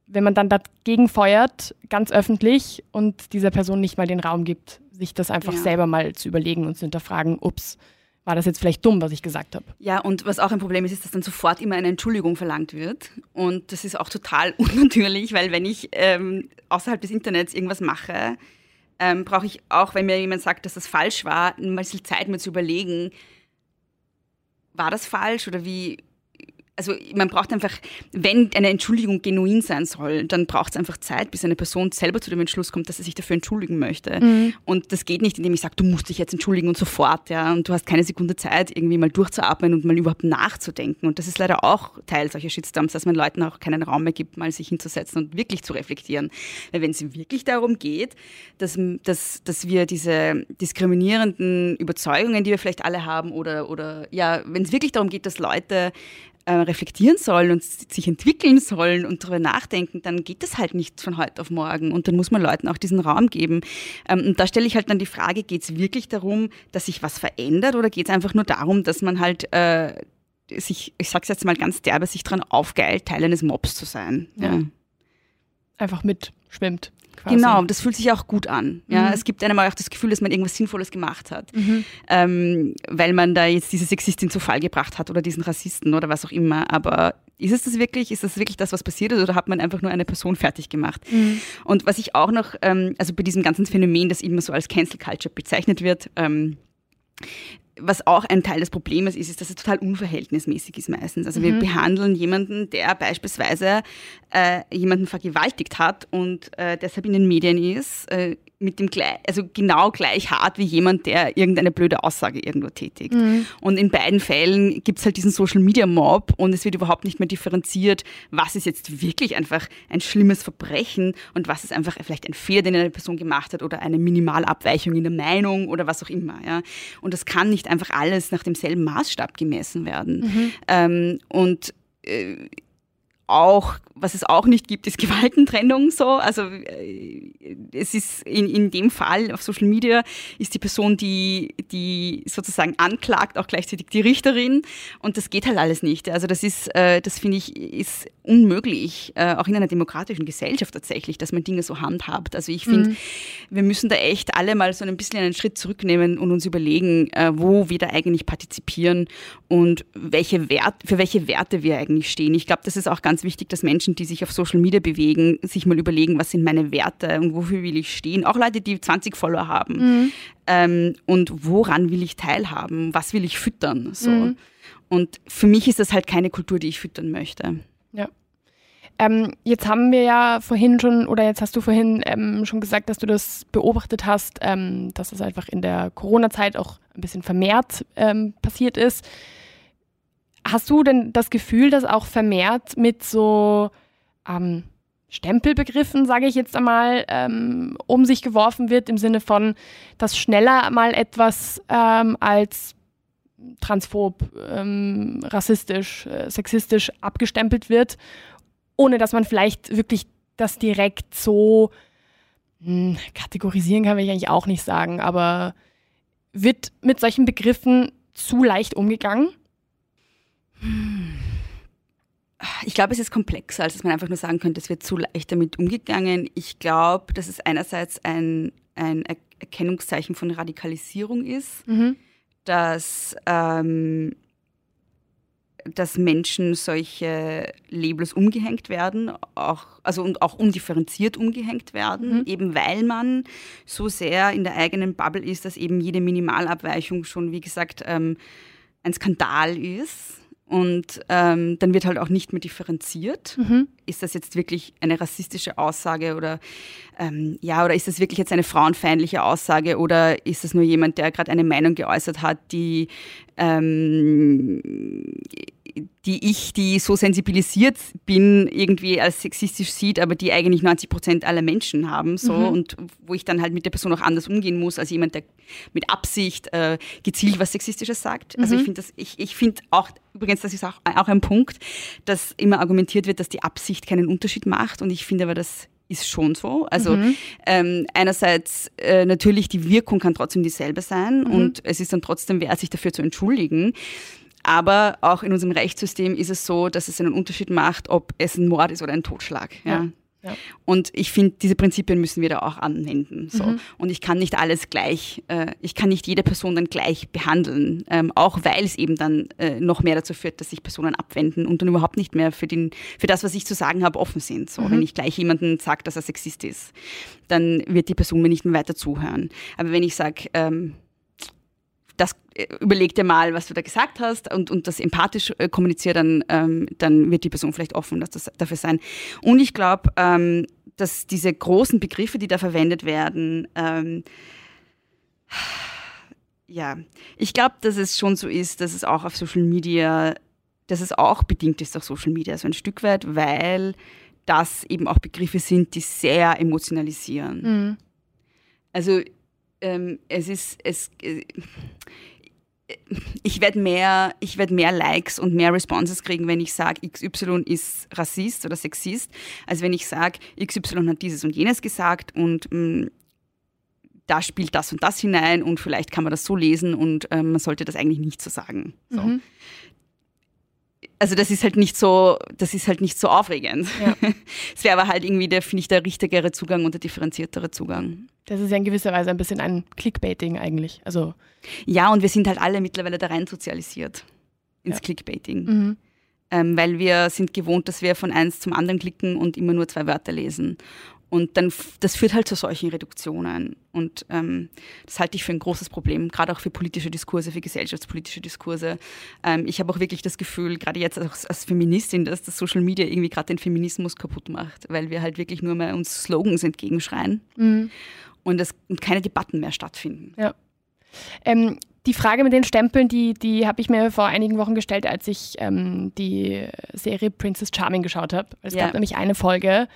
wenn man dann dagegen feuert, ganz öffentlich und dieser Person nicht mal den Raum gibt, sich das einfach ja. selber mal zu überlegen und zu hinterfragen, ups, war das jetzt vielleicht dumm, was ich gesagt habe. Ja, und was auch ein Problem ist, ist, dass dann sofort immer eine Entschuldigung verlangt wird. Und das ist auch total unnatürlich, weil wenn ich ähm, außerhalb des Internets irgendwas mache, ähm, brauche ich auch, wenn mir jemand sagt, dass das falsch war, mal Zeit, mir zu überlegen, war das falsch oder wie, also man braucht einfach, wenn eine Entschuldigung genuin sein soll, dann braucht es einfach Zeit, bis eine Person selber zu dem Entschluss kommt, dass sie sich dafür entschuldigen möchte. Mhm. Und das geht nicht, indem ich sage, du musst dich jetzt entschuldigen und sofort, ja, und du hast keine Sekunde Zeit, irgendwie mal durchzuatmen und mal überhaupt nachzudenken. Und das ist leider auch Teil solcher Shitstorms, dass man Leuten auch keinen Raum mehr gibt, mal sich hinzusetzen und wirklich zu reflektieren. Weil wenn es wirklich darum geht, dass, dass, dass wir diese diskriminierenden Überzeugungen, die wir vielleicht alle haben, oder, oder ja, wenn es wirklich darum geht, dass Leute äh, reflektieren sollen und sich entwickeln sollen und darüber nachdenken, dann geht das halt nicht von heute auf morgen. Und dann muss man Leuten auch diesen Raum geben. Ähm, und da stelle ich halt dann die Frage, geht es wirklich darum, dass sich was verändert oder geht es einfach nur darum, dass man halt äh, sich, ich sag's jetzt mal ganz derbe, sich daran aufgeilt, Teil eines Mobs zu sein. Ja. ja. Einfach mitschwimmt. Quasi. Genau, das fühlt sich auch gut an. Ja, mhm. Es gibt einem auch das Gefühl, dass man irgendwas Sinnvolles gemacht hat, mhm. ähm, weil man da jetzt diese Sexistin zu Fall gebracht hat oder diesen Rassisten oder was auch immer. Aber ist es das wirklich? Ist das wirklich das, was passiert ist, oder hat man einfach nur eine Person fertig gemacht? Mhm. Und was ich auch noch, ähm, also bei diesem ganzen Phänomen, das immer so als Cancel Culture bezeichnet wird, ähm, was auch ein Teil des Problems ist, ist, dass es total unverhältnismäßig ist meistens. Also mhm. wir behandeln jemanden, der beispielsweise äh, jemanden vergewaltigt hat und äh, deshalb in den Medien ist, äh, mit dem also genau gleich hart wie jemand, der irgendeine blöde Aussage irgendwo tätigt. Mhm. Und in beiden Fällen gibt es halt diesen Social Media Mob und es wird überhaupt nicht mehr differenziert, was ist jetzt wirklich einfach ein schlimmes Verbrechen und was ist einfach vielleicht ein Fehler, den eine Person gemacht hat oder eine Minimalabweichung in der Meinung oder was auch immer. Ja. Und das kann nicht einfach alles nach demselben Maßstab gemessen werden. Mhm. Ähm, und äh, auch, was es auch nicht gibt, ist Gewaltentrennung so. Also äh, es ist in, in dem Fall auf Social Media ist die Person, die, die sozusagen anklagt, auch gleichzeitig die Richterin. Und das geht halt alles nicht. Also das ist, äh, das finde ich, ist unmöglich, äh, auch in einer demokratischen Gesellschaft tatsächlich, dass man Dinge so handhabt. Also ich finde, mhm. wir müssen da echt alle mal so ein bisschen einen Schritt zurücknehmen und uns überlegen, wo wir da eigentlich partizipieren und welche Wert, für welche Werte wir eigentlich stehen. Ich glaube, das ist auch ganz ganz wichtig, dass Menschen, die sich auf Social Media bewegen, sich mal überlegen, was sind meine Werte und wofür will ich stehen. Auch Leute, die 20 Follower haben. Mhm. Ähm, und woran will ich teilhaben? Was will ich füttern? So. Mhm. Und für mich ist das halt keine Kultur, die ich füttern möchte. Ja. Ähm, jetzt haben wir ja vorhin schon, oder jetzt hast du vorhin ähm, schon gesagt, dass du das beobachtet hast, ähm, dass das einfach in der Corona-Zeit auch ein bisschen vermehrt ähm, passiert ist. Hast du denn das Gefühl, dass auch vermehrt mit so ähm, Stempelbegriffen, sage ich jetzt einmal, ähm, um sich geworfen wird, im Sinne von, dass schneller mal etwas ähm, als transphob, ähm, rassistisch, äh, sexistisch abgestempelt wird, ohne dass man vielleicht wirklich das direkt so mh, hm, kategorisieren kann, will ich eigentlich auch nicht sagen, aber wird mit solchen Begriffen zu leicht umgegangen? Ich glaube, es ist komplexer, als dass man einfach nur sagen könnte, es wird zu leicht damit umgegangen. Ich glaube, dass es einerseits ein, ein Erkennungszeichen von Radikalisierung ist, mhm. dass, ähm, dass Menschen solche Labels umgehängt werden, auch, also und auch undifferenziert umgehängt werden, mhm. eben weil man so sehr in der eigenen Bubble ist, dass eben jede Minimalabweichung schon, wie gesagt, ähm, ein Skandal ist und ähm, dann wird halt auch nicht mehr differenziert. Mhm. Ist das jetzt wirklich eine rassistische Aussage oder ähm, ja, oder ist das wirklich jetzt eine frauenfeindliche Aussage oder ist das nur jemand, der gerade eine Meinung geäußert hat, die ähm, die ich, die so sensibilisiert bin, irgendwie als sexistisch sieht, aber die eigentlich 90 Prozent aller Menschen haben, so mhm. und wo ich dann halt mit der Person auch anders umgehen muss, als jemand, der mit Absicht äh, gezielt was Sexistisches sagt. Mhm. Also ich finde das, ich, ich finde auch, übrigens, das ist auch, auch ein Punkt, dass immer argumentiert wird, dass die Absicht keinen Unterschied macht und ich finde aber, das ist schon so. Also mhm. ähm, einerseits äh, natürlich die Wirkung kann trotzdem dieselbe sein mhm. und es ist dann trotzdem wert, sich dafür zu entschuldigen. Aber auch in unserem Rechtssystem ist es so, dass es einen Unterschied macht, ob es ein Mord ist oder ein Totschlag. Ja. ja. Und ich finde, diese Prinzipien müssen wir da auch anwenden. So. Mhm. Und ich kann nicht alles gleich, äh, ich kann nicht jede Person dann gleich behandeln, ähm, auch weil es eben dann äh, noch mehr dazu führt, dass sich Personen abwenden und dann überhaupt nicht mehr für, den, für das, was ich zu sagen habe, offen sind. So. Mhm. Wenn ich gleich jemanden sage, dass er Sexist ist, dann wird die Person mir nicht mehr weiter zuhören. Aber wenn ich sage, ähm, das äh, überleg dir mal, was du da gesagt hast und, und das empathisch äh, kommuniziere, dann, ähm, dann wird die Person vielleicht offen dass das dafür sein. Und ich glaube, ähm, dass diese großen Begriffe, die da verwendet werden, ähm, ja, ich glaube, dass es schon so ist, dass es auch auf Social Media, dass es auch bedingt ist durch Social Media, so ein Stück weit, weil das eben auch Begriffe sind, die sehr emotionalisieren. Mhm. Also ähm, es ist, es, äh, ich werde mehr, werd mehr Likes und mehr Responses kriegen, wenn ich sage, XY ist Rassist oder Sexist, als wenn ich sage, XY hat dieses und jenes gesagt und mh, mm, da spielt das und das hinein und vielleicht kann man das so lesen und äh, man sollte das eigentlich nicht so sagen. So. Mhm also das ist halt nicht so, das ist halt nicht so aufregend. Ja. Es wäre aber halt irgendwie der, finde ich, der richtigere Zugang und der differenziertere Zugang. Das ist ja in gewisser Weise ein bisschen ein Clickbaiting eigentlich. Also ja, und wir sind halt alle mittlerweile da rein sozialisiert ins ja. Clickbaiting. Mhm. Ähm, weil wir sind gewohnt, dass wir von eins zum anderen klicken und immer nur zwei Wörter lesen. Und dann, das führt halt zu solchen Reduktionen. Und ähm, das halte ich für ein großes Problem, gerade auch für politische Diskurse, für gesellschaftspolitische Diskurse. Ähm, ich habe auch wirklich das Gefühl, gerade jetzt als, als Feministin, dass das Social Media irgendwie gerade den Feminismus kaputt macht, weil wir halt wirklich nur mehr uns Slogans entgegenschreien mhm. und, das, und keine Debatten mehr stattfinden. Ja. Ähm, die Frage mit den Stempeln, die, die habe ich mir vor einigen Wochen gestellt, als ich ähm, die Serie Princess Charming geschaut habe. Es ja. gab nämlich eine Folge,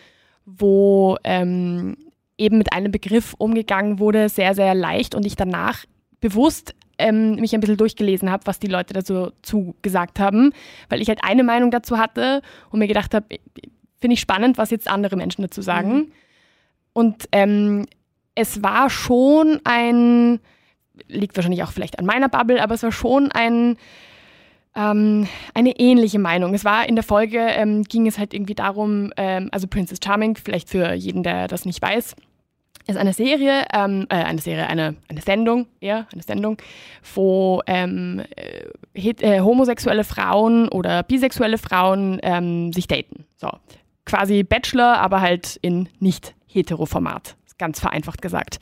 wo ähm, eben mit einem Begriff umgegangen wurde, sehr, sehr leicht und ich danach bewusst ähm, mich ein bisschen durchgelesen habe, was die Leute dazu gesagt haben, weil ich halt eine Meinung dazu hatte und mir gedacht habe, finde ich spannend, was jetzt andere Menschen dazu sagen. Mhm. Und ähm, es war schon ein, liegt wahrscheinlich auch vielleicht an meiner Bubble, aber es war schon ein ähm, eine ähnliche Meinung. Es war in der Folge, ähm, ging es halt irgendwie darum, ähm, also Princess Charming, vielleicht für jeden, der das nicht weiß, ist eine Serie, ähm, äh, eine Serie, eine, eine Sendung, eher eine Sendung, wo ähm, äh, äh, homosexuelle Frauen oder bisexuelle Frauen ähm, sich daten. So, quasi Bachelor, aber halt in nicht hetero Format, ganz vereinfacht gesagt.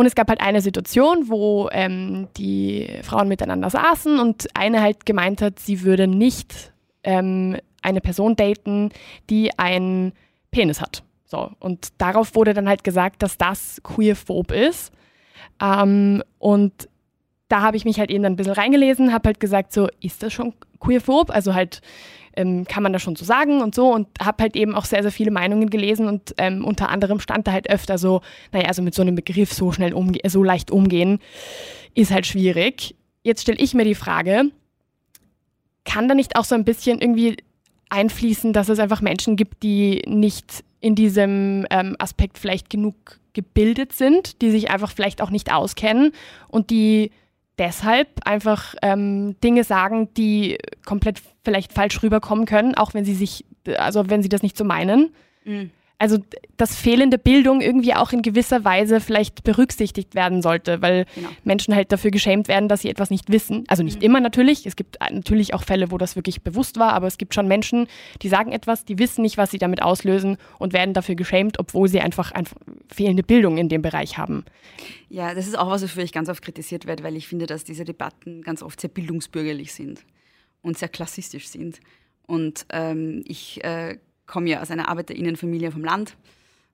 Und es gab halt eine Situation, wo ähm, die Frauen miteinander saßen und eine halt gemeint hat, sie würde nicht ähm, eine Person daten, die einen Penis hat. So, und darauf wurde dann halt gesagt, dass das queerphob ist. Ähm, und da habe ich mich halt eben dann ein bisschen reingelesen, habe halt gesagt, so, ist das schon queerphob? Also halt, ähm, kann man das schon so sagen und so und habe halt eben auch sehr, sehr viele Meinungen gelesen und ähm, unter anderem stand da halt öfter so, naja, also mit so einem Begriff so schnell umgehen, so leicht umgehen, ist halt schwierig. Jetzt stelle ich mir die Frage, kann da nicht auch so ein bisschen irgendwie einfließen, dass es einfach Menschen gibt, die nicht in diesem ähm, Aspekt vielleicht genug gebildet sind, die sich einfach vielleicht auch nicht auskennen und die deshalb einfach ähm, Dinge sagen, die komplett vielleicht falsch rüberkommen können, auch wenn sie sich, also wenn sie das nicht so meinen. Mhm also dass fehlende Bildung irgendwie auch in gewisser Weise vielleicht berücksichtigt werden sollte, weil genau. Menschen halt dafür geschämt werden, dass sie etwas nicht wissen. Also nicht mhm. immer natürlich. Es gibt natürlich auch Fälle, wo das wirklich bewusst war, aber es gibt schon Menschen, die sagen etwas, die wissen nicht, was sie damit auslösen und werden dafür geschämt, obwohl sie einfach, einfach fehlende Bildung in dem Bereich haben. Ja, das ist auch was, wofür ich ganz oft kritisiert werde, weil ich finde, dass diese Debatten ganz oft sehr bildungsbürgerlich sind und sehr klassistisch sind. Und ähm, ich äh, komme ja aus einer Arbeiterinnenfamilie vom Land.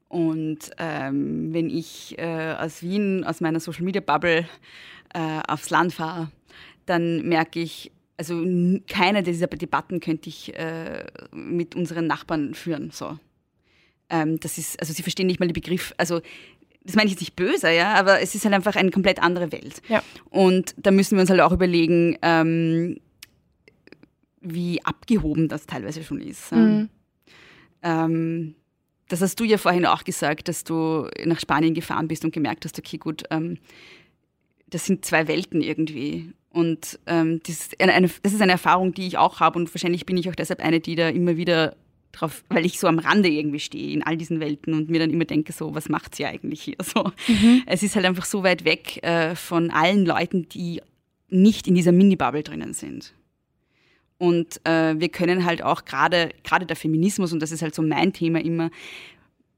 Und ähm, wenn ich äh, aus Wien, aus meiner Social Media Bubble äh, aufs Land fahre, dann merke ich, also keine dieser Debatten könnte ich äh, mit unseren Nachbarn führen. So. Ähm, das ist, also sie verstehen nicht mal den Begriff, also das meine ich jetzt nicht böse, ja, aber es ist halt einfach eine komplett andere Welt. Ja. Und da müssen wir uns halt auch überlegen, ähm, wie abgehoben das teilweise schon ist. Mhm. Ähm, das hast du ja vorhin auch gesagt, dass du nach Spanien gefahren bist und gemerkt hast, okay, gut, ähm, das sind zwei Welten irgendwie. Und ähm, das, ist eine, das ist eine Erfahrung, die ich auch habe und wahrscheinlich bin ich auch deshalb eine, die da immer wieder drauf, weil ich so am Rande irgendwie stehe in all diesen Welten und mir dann immer denke, so, was macht sie eigentlich hier? So, mhm. Es ist halt einfach so weit weg äh, von allen Leuten, die nicht in dieser Mini-Bubble drinnen sind. Und äh, wir können halt auch gerade, gerade der Feminismus, und das ist halt so mein Thema immer,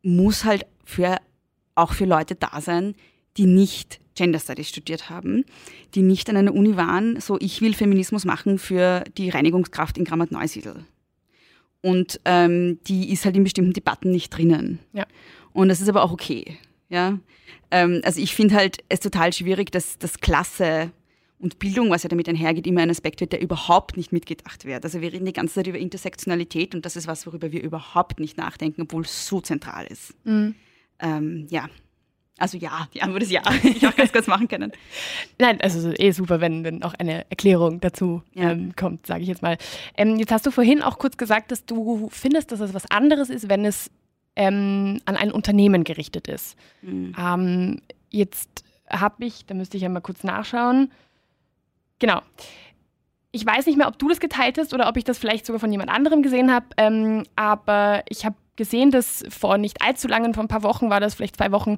muss halt für, auch für Leute da sein, die nicht Gender Studies studiert haben, die nicht an einer Uni waren, so ich will Feminismus machen für die Reinigungskraft in Grammat-Neusiedl. Und ähm, die ist halt in bestimmten Debatten nicht drinnen. Ja. Und das ist aber auch okay. Ja? Ähm, also ich finde halt es total schwierig, dass das Klasse und Bildung, was ja damit einhergeht, immer ein Aspekt wird, der überhaupt nicht mitgedacht wird. Also wir reden die ganze Zeit über Intersektionalität und das ist was, worüber wir überhaupt nicht nachdenken, obwohl es so zentral ist. Mhm. Ähm, ja, also ja, die Antwort ist ja. Ich auch ganz kurz machen können. Nein, also eh super, wenn, wenn auch eine Erklärung dazu ja. ähm, kommt, sage ich jetzt mal. Ähm, jetzt hast du vorhin auch kurz gesagt, dass du findest, dass es was anderes ist, wenn es ähm, an ein Unternehmen gerichtet ist. Mhm. Ähm, jetzt habe ich, da müsste ich ja mal kurz nachschauen. Genau. Ich weiß nicht mehr, ob du das geteilt hast oder ob ich das vielleicht sogar von jemand anderem gesehen habe, ähm, aber ich habe gesehen, dass vor nicht allzu langen, vor ein paar Wochen war das, vielleicht zwei Wochen,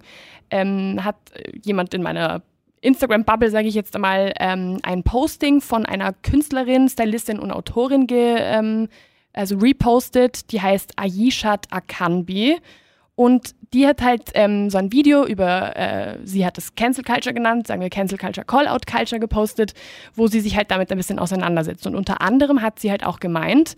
ähm, hat jemand in meiner Instagram-Bubble, sage ich jetzt einmal, ähm, ein Posting von einer Künstlerin, Stylistin und Autorin ge, ähm, also repostet, die heißt Ayishat Akanbi. Und die hat halt ähm, so ein Video über, äh, sie hat es Cancel Culture genannt, sagen wir Cancel Culture Call-Out Culture gepostet, wo sie sich halt damit ein bisschen auseinandersetzt. Und unter anderem hat sie halt auch gemeint,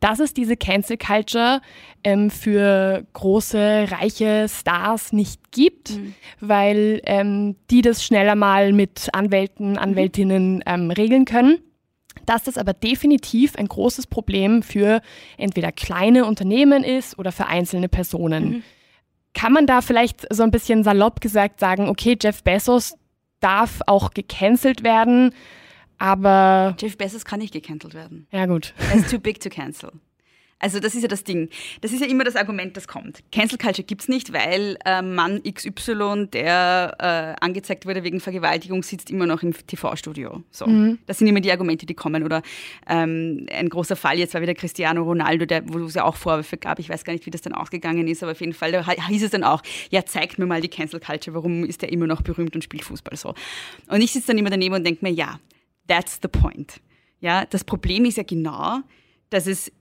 dass es diese Cancel Culture ähm, für große, reiche Stars nicht gibt, mhm. weil ähm, die das schneller mal mit Anwälten, mhm. Anwältinnen ähm, regeln können dass das aber definitiv ein großes Problem für entweder kleine Unternehmen ist oder für einzelne Personen. Mhm. Kann man da vielleicht so ein bisschen salopp gesagt sagen, okay, Jeff Bezos darf auch gecancelt werden, aber. Jeff Bezos kann nicht gecancelt werden. Ja, gut. Er ist too big to cancel. Also das ist ja das Ding. Das ist ja immer das Argument, das kommt. Cancel Culture gibt es nicht, weil äh, Mann XY, der äh, angezeigt wurde wegen Vergewaltigung, sitzt immer noch im TV-Studio. So. Mhm. Das sind immer die Argumente, die kommen. Oder ähm, ein großer Fall jetzt war wieder Cristiano Ronaldo, der, wo es ja auch Vorwürfe gab. Ich weiß gar nicht, wie das dann ausgegangen ist, aber auf jeden Fall da hieß es dann auch, ja, zeigt mir mal die Cancel Culture, warum ist der immer noch berühmt und spielt Fußball so. Und ich sitze dann immer daneben und denke mir, ja, that's the point. Ja, das Problem ist ja genau, dass es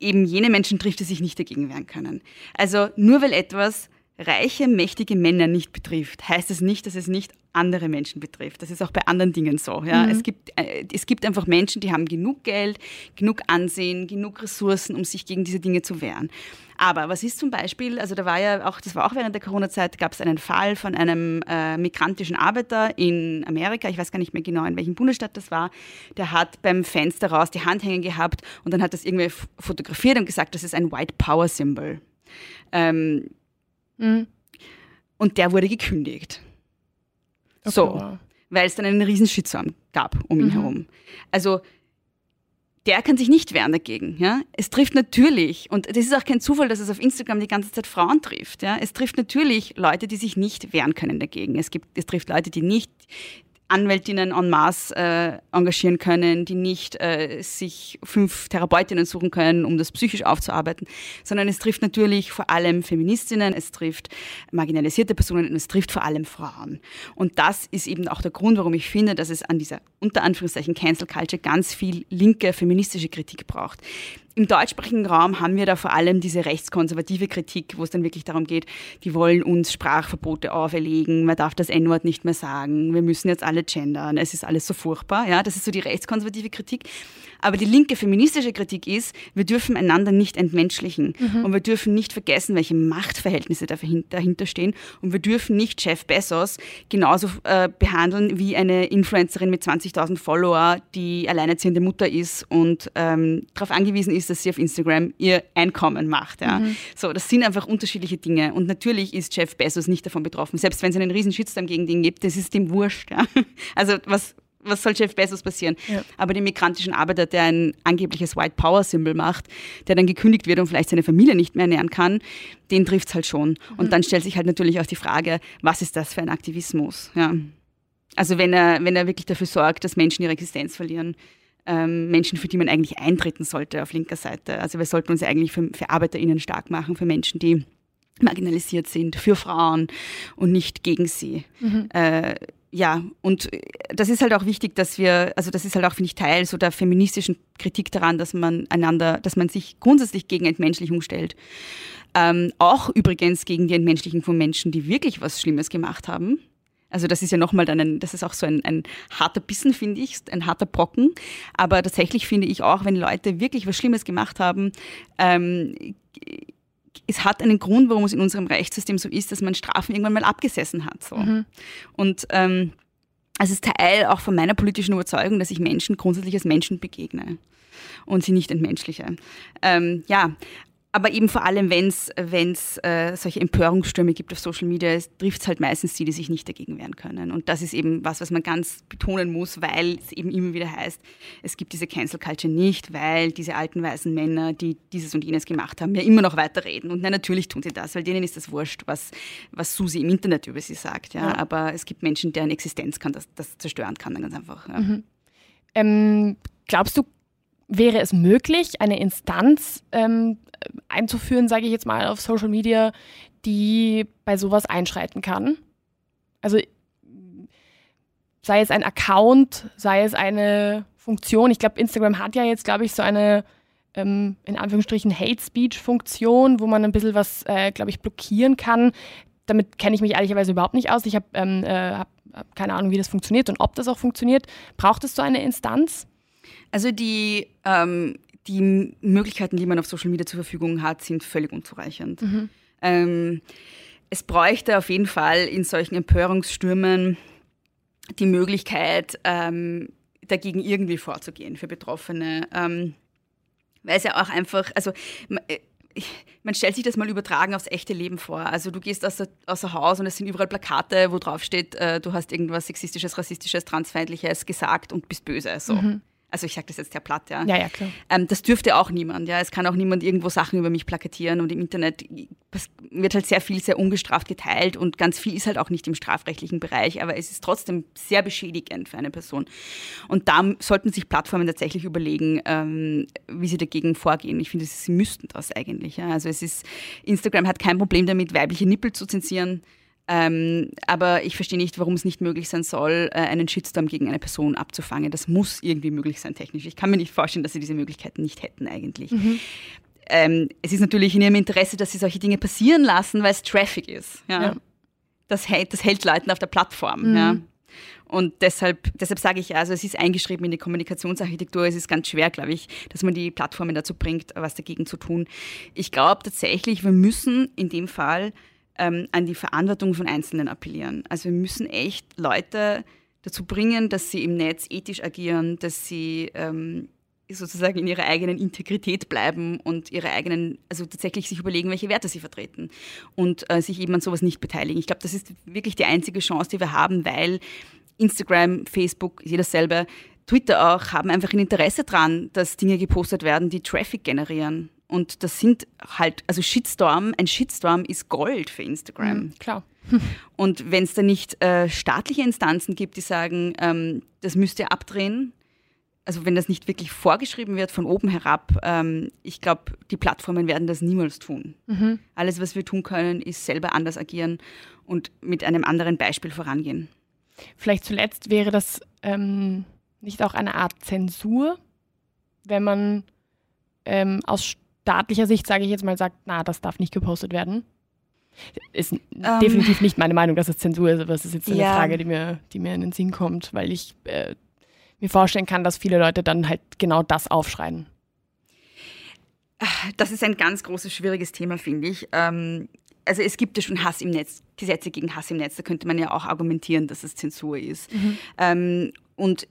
eben jene Menschen trifft, die sich nicht dagegen wehren können. Also nur weil etwas reiche, mächtige Männer nicht betrifft, heißt es nicht, dass es nicht andere Menschen betrifft. Das ist auch bei anderen Dingen so. Ja? Mhm. Es, gibt, äh, es gibt einfach Menschen, die haben genug Geld, genug Ansehen, genug Ressourcen, um sich gegen diese Dinge zu wehren. Aber was ist zum Beispiel, also da war ja auch, das war auch während der Corona-Zeit, gab es einen Fall von einem äh, migrantischen Arbeiter in Amerika, ich weiß gar nicht mehr genau, in welchem Bundesstaat das war, der hat beim Fenster raus die Hand hängen gehabt und dann hat das irgendwie fotografiert und gesagt, das ist ein White Power Symbol. Ähm, mhm. Und der wurde gekündigt. Okay, so, weil es dann einen riesen Shitstorm gab um ihn mhm. herum. Also der kann sich nicht wehren dagegen. Ja? Es trifft natürlich, und das ist auch kein Zufall, dass es auf Instagram die ganze Zeit Frauen trifft. Ja? Es trifft natürlich Leute, die sich nicht wehren können dagegen. Es, gibt, es trifft Leute, die nicht Anwältinnen en masse äh, engagieren können, die nicht äh, sich fünf Therapeutinnen suchen können, um das psychisch aufzuarbeiten, sondern es trifft natürlich vor allem Feministinnen, es trifft marginalisierte Personen und es trifft vor allem Frauen. Und das ist eben auch der Grund, warum ich finde, dass es an dieser unter Anführungszeichen Cancel Culture ganz viel linke feministische Kritik braucht. Im deutschsprachigen Raum haben wir da vor allem diese rechtskonservative Kritik, wo es dann wirklich darum geht, die wollen uns Sprachverbote auferlegen, man darf das N-Wort nicht mehr sagen, wir müssen jetzt alle gendern, es ist alles so furchtbar. Ja, das ist so die rechtskonservative Kritik. Aber die linke feministische Kritik ist, wir dürfen einander nicht entmenschlichen mhm. und wir dürfen nicht vergessen, welche Machtverhältnisse dahinter stehen und wir dürfen nicht Jeff Bezos genauso äh, behandeln wie eine Influencerin mit 20.000 Follower, die alleinerziehende Mutter ist und ähm, darauf angewiesen ist, dass sie auf Instagram ihr Einkommen macht. Ja. Mhm. So, das sind einfach unterschiedliche Dinge und natürlich ist Jeff Bezos nicht davon betroffen, selbst wenn es einen riesen Shitstorm gegen den gibt, das ist dem wurscht. Ja. Also was was soll Jeff Bezos passieren? Ja. Aber den migrantischen Arbeiter, der ein angebliches White Power Symbol macht, der dann gekündigt wird und vielleicht seine Familie nicht mehr ernähren kann, den trifft es halt schon. Mhm. Und dann stellt sich halt natürlich auch die Frage, was ist das für ein Aktivismus? Ja. Also wenn er, wenn er wirklich dafür sorgt, dass Menschen ihre Existenz verlieren, ähm, Menschen, für die man eigentlich eintreten sollte auf linker Seite. Also wir sollten uns eigentlich für, für ArbeiterInnen stark machen, für Menschen, die marginalisiert sind, für Frauen und nicht gegen sie. Mhm. Äh, ja, und das ist halt auch wichtig, dass wir, also das ist halt auch, finde ich, Teil so der feministischen Kritik daran, dass man einander, dass man sich grundsätzlich gegen Entmenschlichung stellt. Ähm, auch übrigens gegen die Entmenschlichung von Menschen, die wirklich was Schlimmes gemacht haben. Also das ist ja nochmal dann ein, das ist auch so ein, ein harter Bissen, finde ich, ein harter Brocken. Aber tatsächlich finde ich auch, wenn Leute wirklich was Schlimmes gemacht haben, ähm, es hat einen Grund, warum es in unserem Rechtssystem so ist, dass man Strafen irgendwann mal abgesessen hat. So. Mhm. Und ähm, es ist Teil auch von meiner politischen Überzeugung, dass ich Menschen grundsätzlich als Menschen begegne und sie nicht entmenschliche. Ähm, ja, aber eben vor allem, wenn es äh, solche Empörungsstürme gibt auf Social Media, trifft es halt meistens die, die sich nicht dagegen wehren können. Und das ist eben was, was man ganz betonen muss, weil es eben immer wieder heißt, es gibt diese Cancel Culture nicht, weil diese alten weißen Männer, die dieses und jenes gemacht haben, ja immer noch weiterreden. Und nein, natürlich tun sie das, weil denen ist das wurscht, was, was Susi im Internet über sie sagt. Ja? ja. Aber es gibt Menschen, deren Existenz kann das, das zerstören kann, dann ganz einfach. Ja. Mhm. Ähm, glaubst du, wäre es möglich, eine Instanz ähm, einzuführen, sage ich jetzt mal, auf Social Media, die bei sowas einschreiten kann? Also sei es ein Account, sei es eine Funktion. Ich glaube, Instagram hat ja jetzt, glaube ich, so eine ähm, in Anführungsstrichen Hate Speech Funktion, wo man ein bisschen was, äh, glaube ich, blockieren kann. Damit kenne ich mich ehrlicherweise überhaupt nicht aus. Ich habe ähm, äh, hab keine Ahnung, wie das funktioniert und ob das auch funktioniert. Braucht es so eine Instanz? Also die, ähm, die Möglichkeiten, die man auf Social Media zur Verfügung hat, sind völlig unzureichend. Mhm. Ähm, es bräuchte auf jeden Fall in solchen Empörungsstürmen die Möglichkeit, ähm, dagegen irgendwie vorzugehen für Betroffene. Ähm, weil es ja auch einfach, also äh, man stellt sich das mal übertragen aufs echte Leben vor. Also du gehst außer, außer Haus und es sind überall Plakate, wo drauf steht, äh, du hast irgendwas sexistisches, rassistisches, transfeindliches gesagt und bist böse. So. Mhm. Also ich sage das jetzt sehr platt, ja. Ja, ja, klar. Ähm, das dürfte auch niemand, ja. Es kann auch niemand irgendwo Sachen über mich plakatieren und im Internet wird halt sehr viel sehr ungestraft geteilt und ganz viel ist halt auch nicht im strafrechtlichen Bereich, aber es ist trotzdem sehr beschädigend für eine Person. Und da sollten sich Plattformen tatsächlich überlegen, ähm, wie sie dagegen vorgehen. Ich finde, sie müssten das eigentlich. Ja. Also es ist, Instagram hat kein Problem damit, weibliche Nippel zu zensieren. Ähm, aber ich verstehe nicht, warum es nicht möglich sein soll, äh, einen Shitstorm gegen eine Person abzufangen. Das muss irgendwie möglich sein technisch. Ich kann mir nicht vorstellen, dass sie diese Möglichkeiten nicht hätten eigentlich. Mhm. Ähm, es ist natürlich in ihrem Interesse, dass sie solche Dinge passieren lassen, weil es Traffic ist. Ja? ja. Das, hält, das hält Leuten auf der Plattform. Mhm. Ja? Und deshalb, deshalb sage ich also es ist eingeschrieben in die Kommunikationsarchitektur. Es ist ganz schwer, glaube ich, dass man die Plattformen dazu bringt, was dagegen zu tun. Ich glaube tatsächlich, wir müssen in dem Fall ähm, an die Verantwortung von Einzelnen appellieren. Also wir müssen echt Leute dazu bringen, dass sie im Netz ethisch agieren, dass sie ähm, sozusagen in ihrer eigenen Integrität bleiben und ihre eigenen, also tatsächlich sich überlegen, welche Werte sie vertreten und äh, sich eben an sowas nicht beteiligen. Ich glaube, das ist wirklich die einzige Chance, die wir haben, weil Instagram, Facebook, jeder selber, Twitter auch, haben einfach ein Interesse daran, dass Dinge gepostet werden, die Traffic generieren. Und das sind halt, also Shitstorm, ein Shitstorm ist Gold für Instagram. Mhm, klar. Und wenn es da nicht äh, staatliche Instanzen gibt, die sagen, ähm, das müsst ihr abdrehen, also wenn das nicht wirklich vorgeschrieben wird von oben herab, ähm, ich glaube, die Plattformen werden das niemals tun. Mhm. Alles, was wir tun können, ist selber anders agieren und mit einem anderen Beispiel vorangehen. Vielleicht zuletzt wäre das ähm, nicht auch eine Art Zensur, wenn man ähm, aus staatlicher Sicht, sage ich jetzt mal, sagt, na, das darf nicht gepostet werden? Ist ähm. definitiv nicht meine Meinung, dass es Zensur ist, aber es ist jetzt eine ja. Frage, die mir, die mir in den Sinn kommt, weil ich äh, mir vorstellen kann, dass viele Leute dann halt genau das aufschreien. Das ist ein ganz großes, schwieriges Thema, finde ich. Ähm, also es gibt ja schon Hass im Netz, Gesetze gegen Hass im Netz, da könnte man ja auch argumentieren, dass es Zensur ist. Mhm. Ähm, und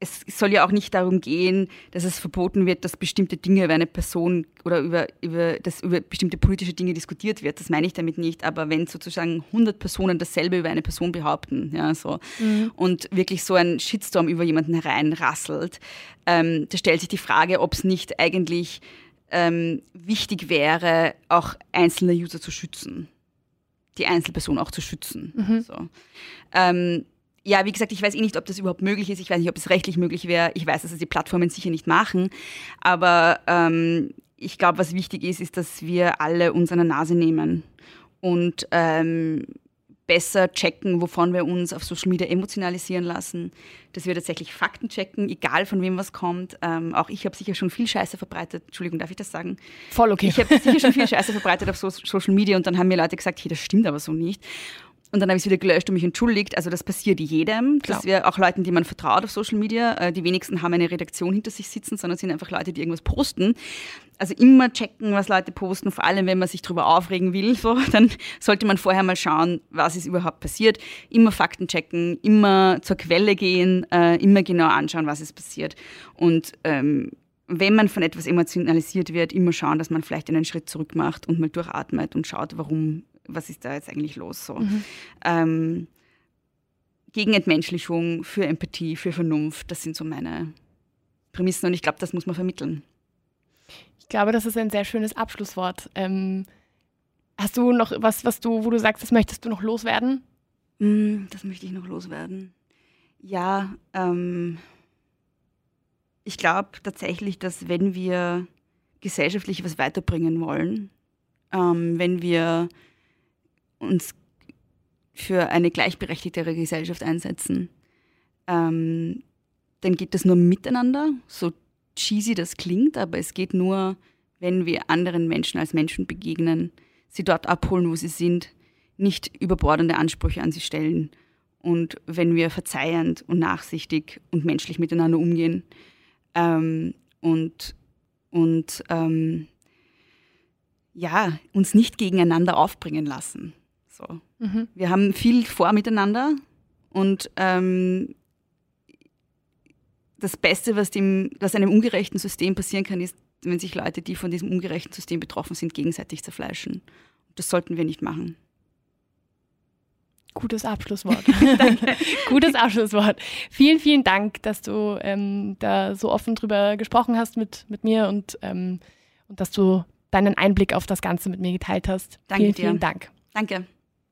es soll ja auch nicht darum gehen, dass es verboten wird, dass bestimmte Dinge über eine Person oder über, über, dass über bestimmte politische Dinge diskutiert wird. Das meine ich damit nicht. Aber wenn sozusagen 100 Personen dasselbe über eine Person behaupten ja, so, mhm. und wirklich so ein Shitstorm über jemanden hereinrasselt, ähm, da stellt sich die Frage, ob es nicht eigentlich ähm, wichtig wäre, auch einzelne User zu schützen. Die Einzelperson auch zu schützen. Mhm. So. Ähm, ja, wie gesagt, ich weiß eh nicht, ob das überhaupt möglich ist. Ich weiß nicht, ob es rechtlich möglich wäre. Ich weiß, dass es die Plattformen sicher nicht machen. Aber ähm, ich glaube, was wichtig ist, ist, dass wir alle uns an der Nase nehmen und ähm, besser checken, wovon wir uns auf Social Media emotionalisieren lassen, dass wir tatsächlich Fakten checken, egal von wem was kommt. Ähm, auch ich habe sicher schon viel Scheiße verbreitet. Entschuldigung, darf ich das sagen? Voll okay. Ich habe sicher schon viel Scheiße verbreitet auf so Social Media und dann haben mir Leute gesagt, hey, das stimmt aber so nicht. Und dann habe ich es wieder gelöscht und mich entschuldigt. Also das passiert jedem. Klar. Das wäre auch Leuten, die man vertraut auf Social Media. Äh, die wenigsten haben eine Redaktion hinter sich sitzen, sondern sind einfach Leute, die irgendwas posten. Also immer checken, was Leute posten, vor allem wenn man sich darüber aufregen will, so, dann sollte man vorher mal schauen, was ist überhaupt passiert. Immer Fakten checken, immer zur Quelle gehen, äh, immer genau anschauen, was ist passiert. Und ähm, wenn man von etwas emotionalisiert wird, immer schauen, dass man vielleicht einen Schritt zurück macht und mal durchatmet und schaut, warum was ist da jetzt eigentlich los? So. Mhm. Ähm, gegen Entmenschlichung, für Empathie, für Vernunft, das sind so meine Prämissen und ich glaube, das muss man vermitteln. Ich glaube, das ist ein sehr schönes Abschlusswort. Ähm, hast du noch was, was du, wo du sagst, das möchtest du noch loswerden? Mm, das möchte ich noch loswerden. Ja, ähm, ich glaube tatsächlich, dass wenn wir gesellschaftlich was weiterbringen wollen, ähm, wenn wir uns für eine gleichberechtigtere Gesellschaft einsetzen, ähm, dann geht das nur miteinander, so cheesy das klingt, aber es geht nur, wenn wir anderen Menschen als Menschen begegnen, sie dort abholen, wo sie sind, nicht überbordende Ansprüche an sie stellen und wenn wir verzeihend und nachsichtig und menschlich miteinander umgehen ähm, und, und ähm, ja, uns nicht gegeneinander aufbringen lassen. So. Mhm. Wir haben viel vor miteinander und ähm, das Beste, was, dem, was einem ungerechten System passieren kann, ist, wenn sich Leute, die von diesem ungerechten System betroffen sind, gegenseitig zerfleischen. Das sollten wir nicht machen. Gutes Abschlusswort. Gutes Abschlusswort. Vielen, vielen Dank, dass du ähm, da so offen drüber gesprochen hast mit, mit mir und, ähm, und dass du deinen Einblick auf das Ganze mit mir geteilt hast. Danke vielen, dir. vielen Dank. Danke.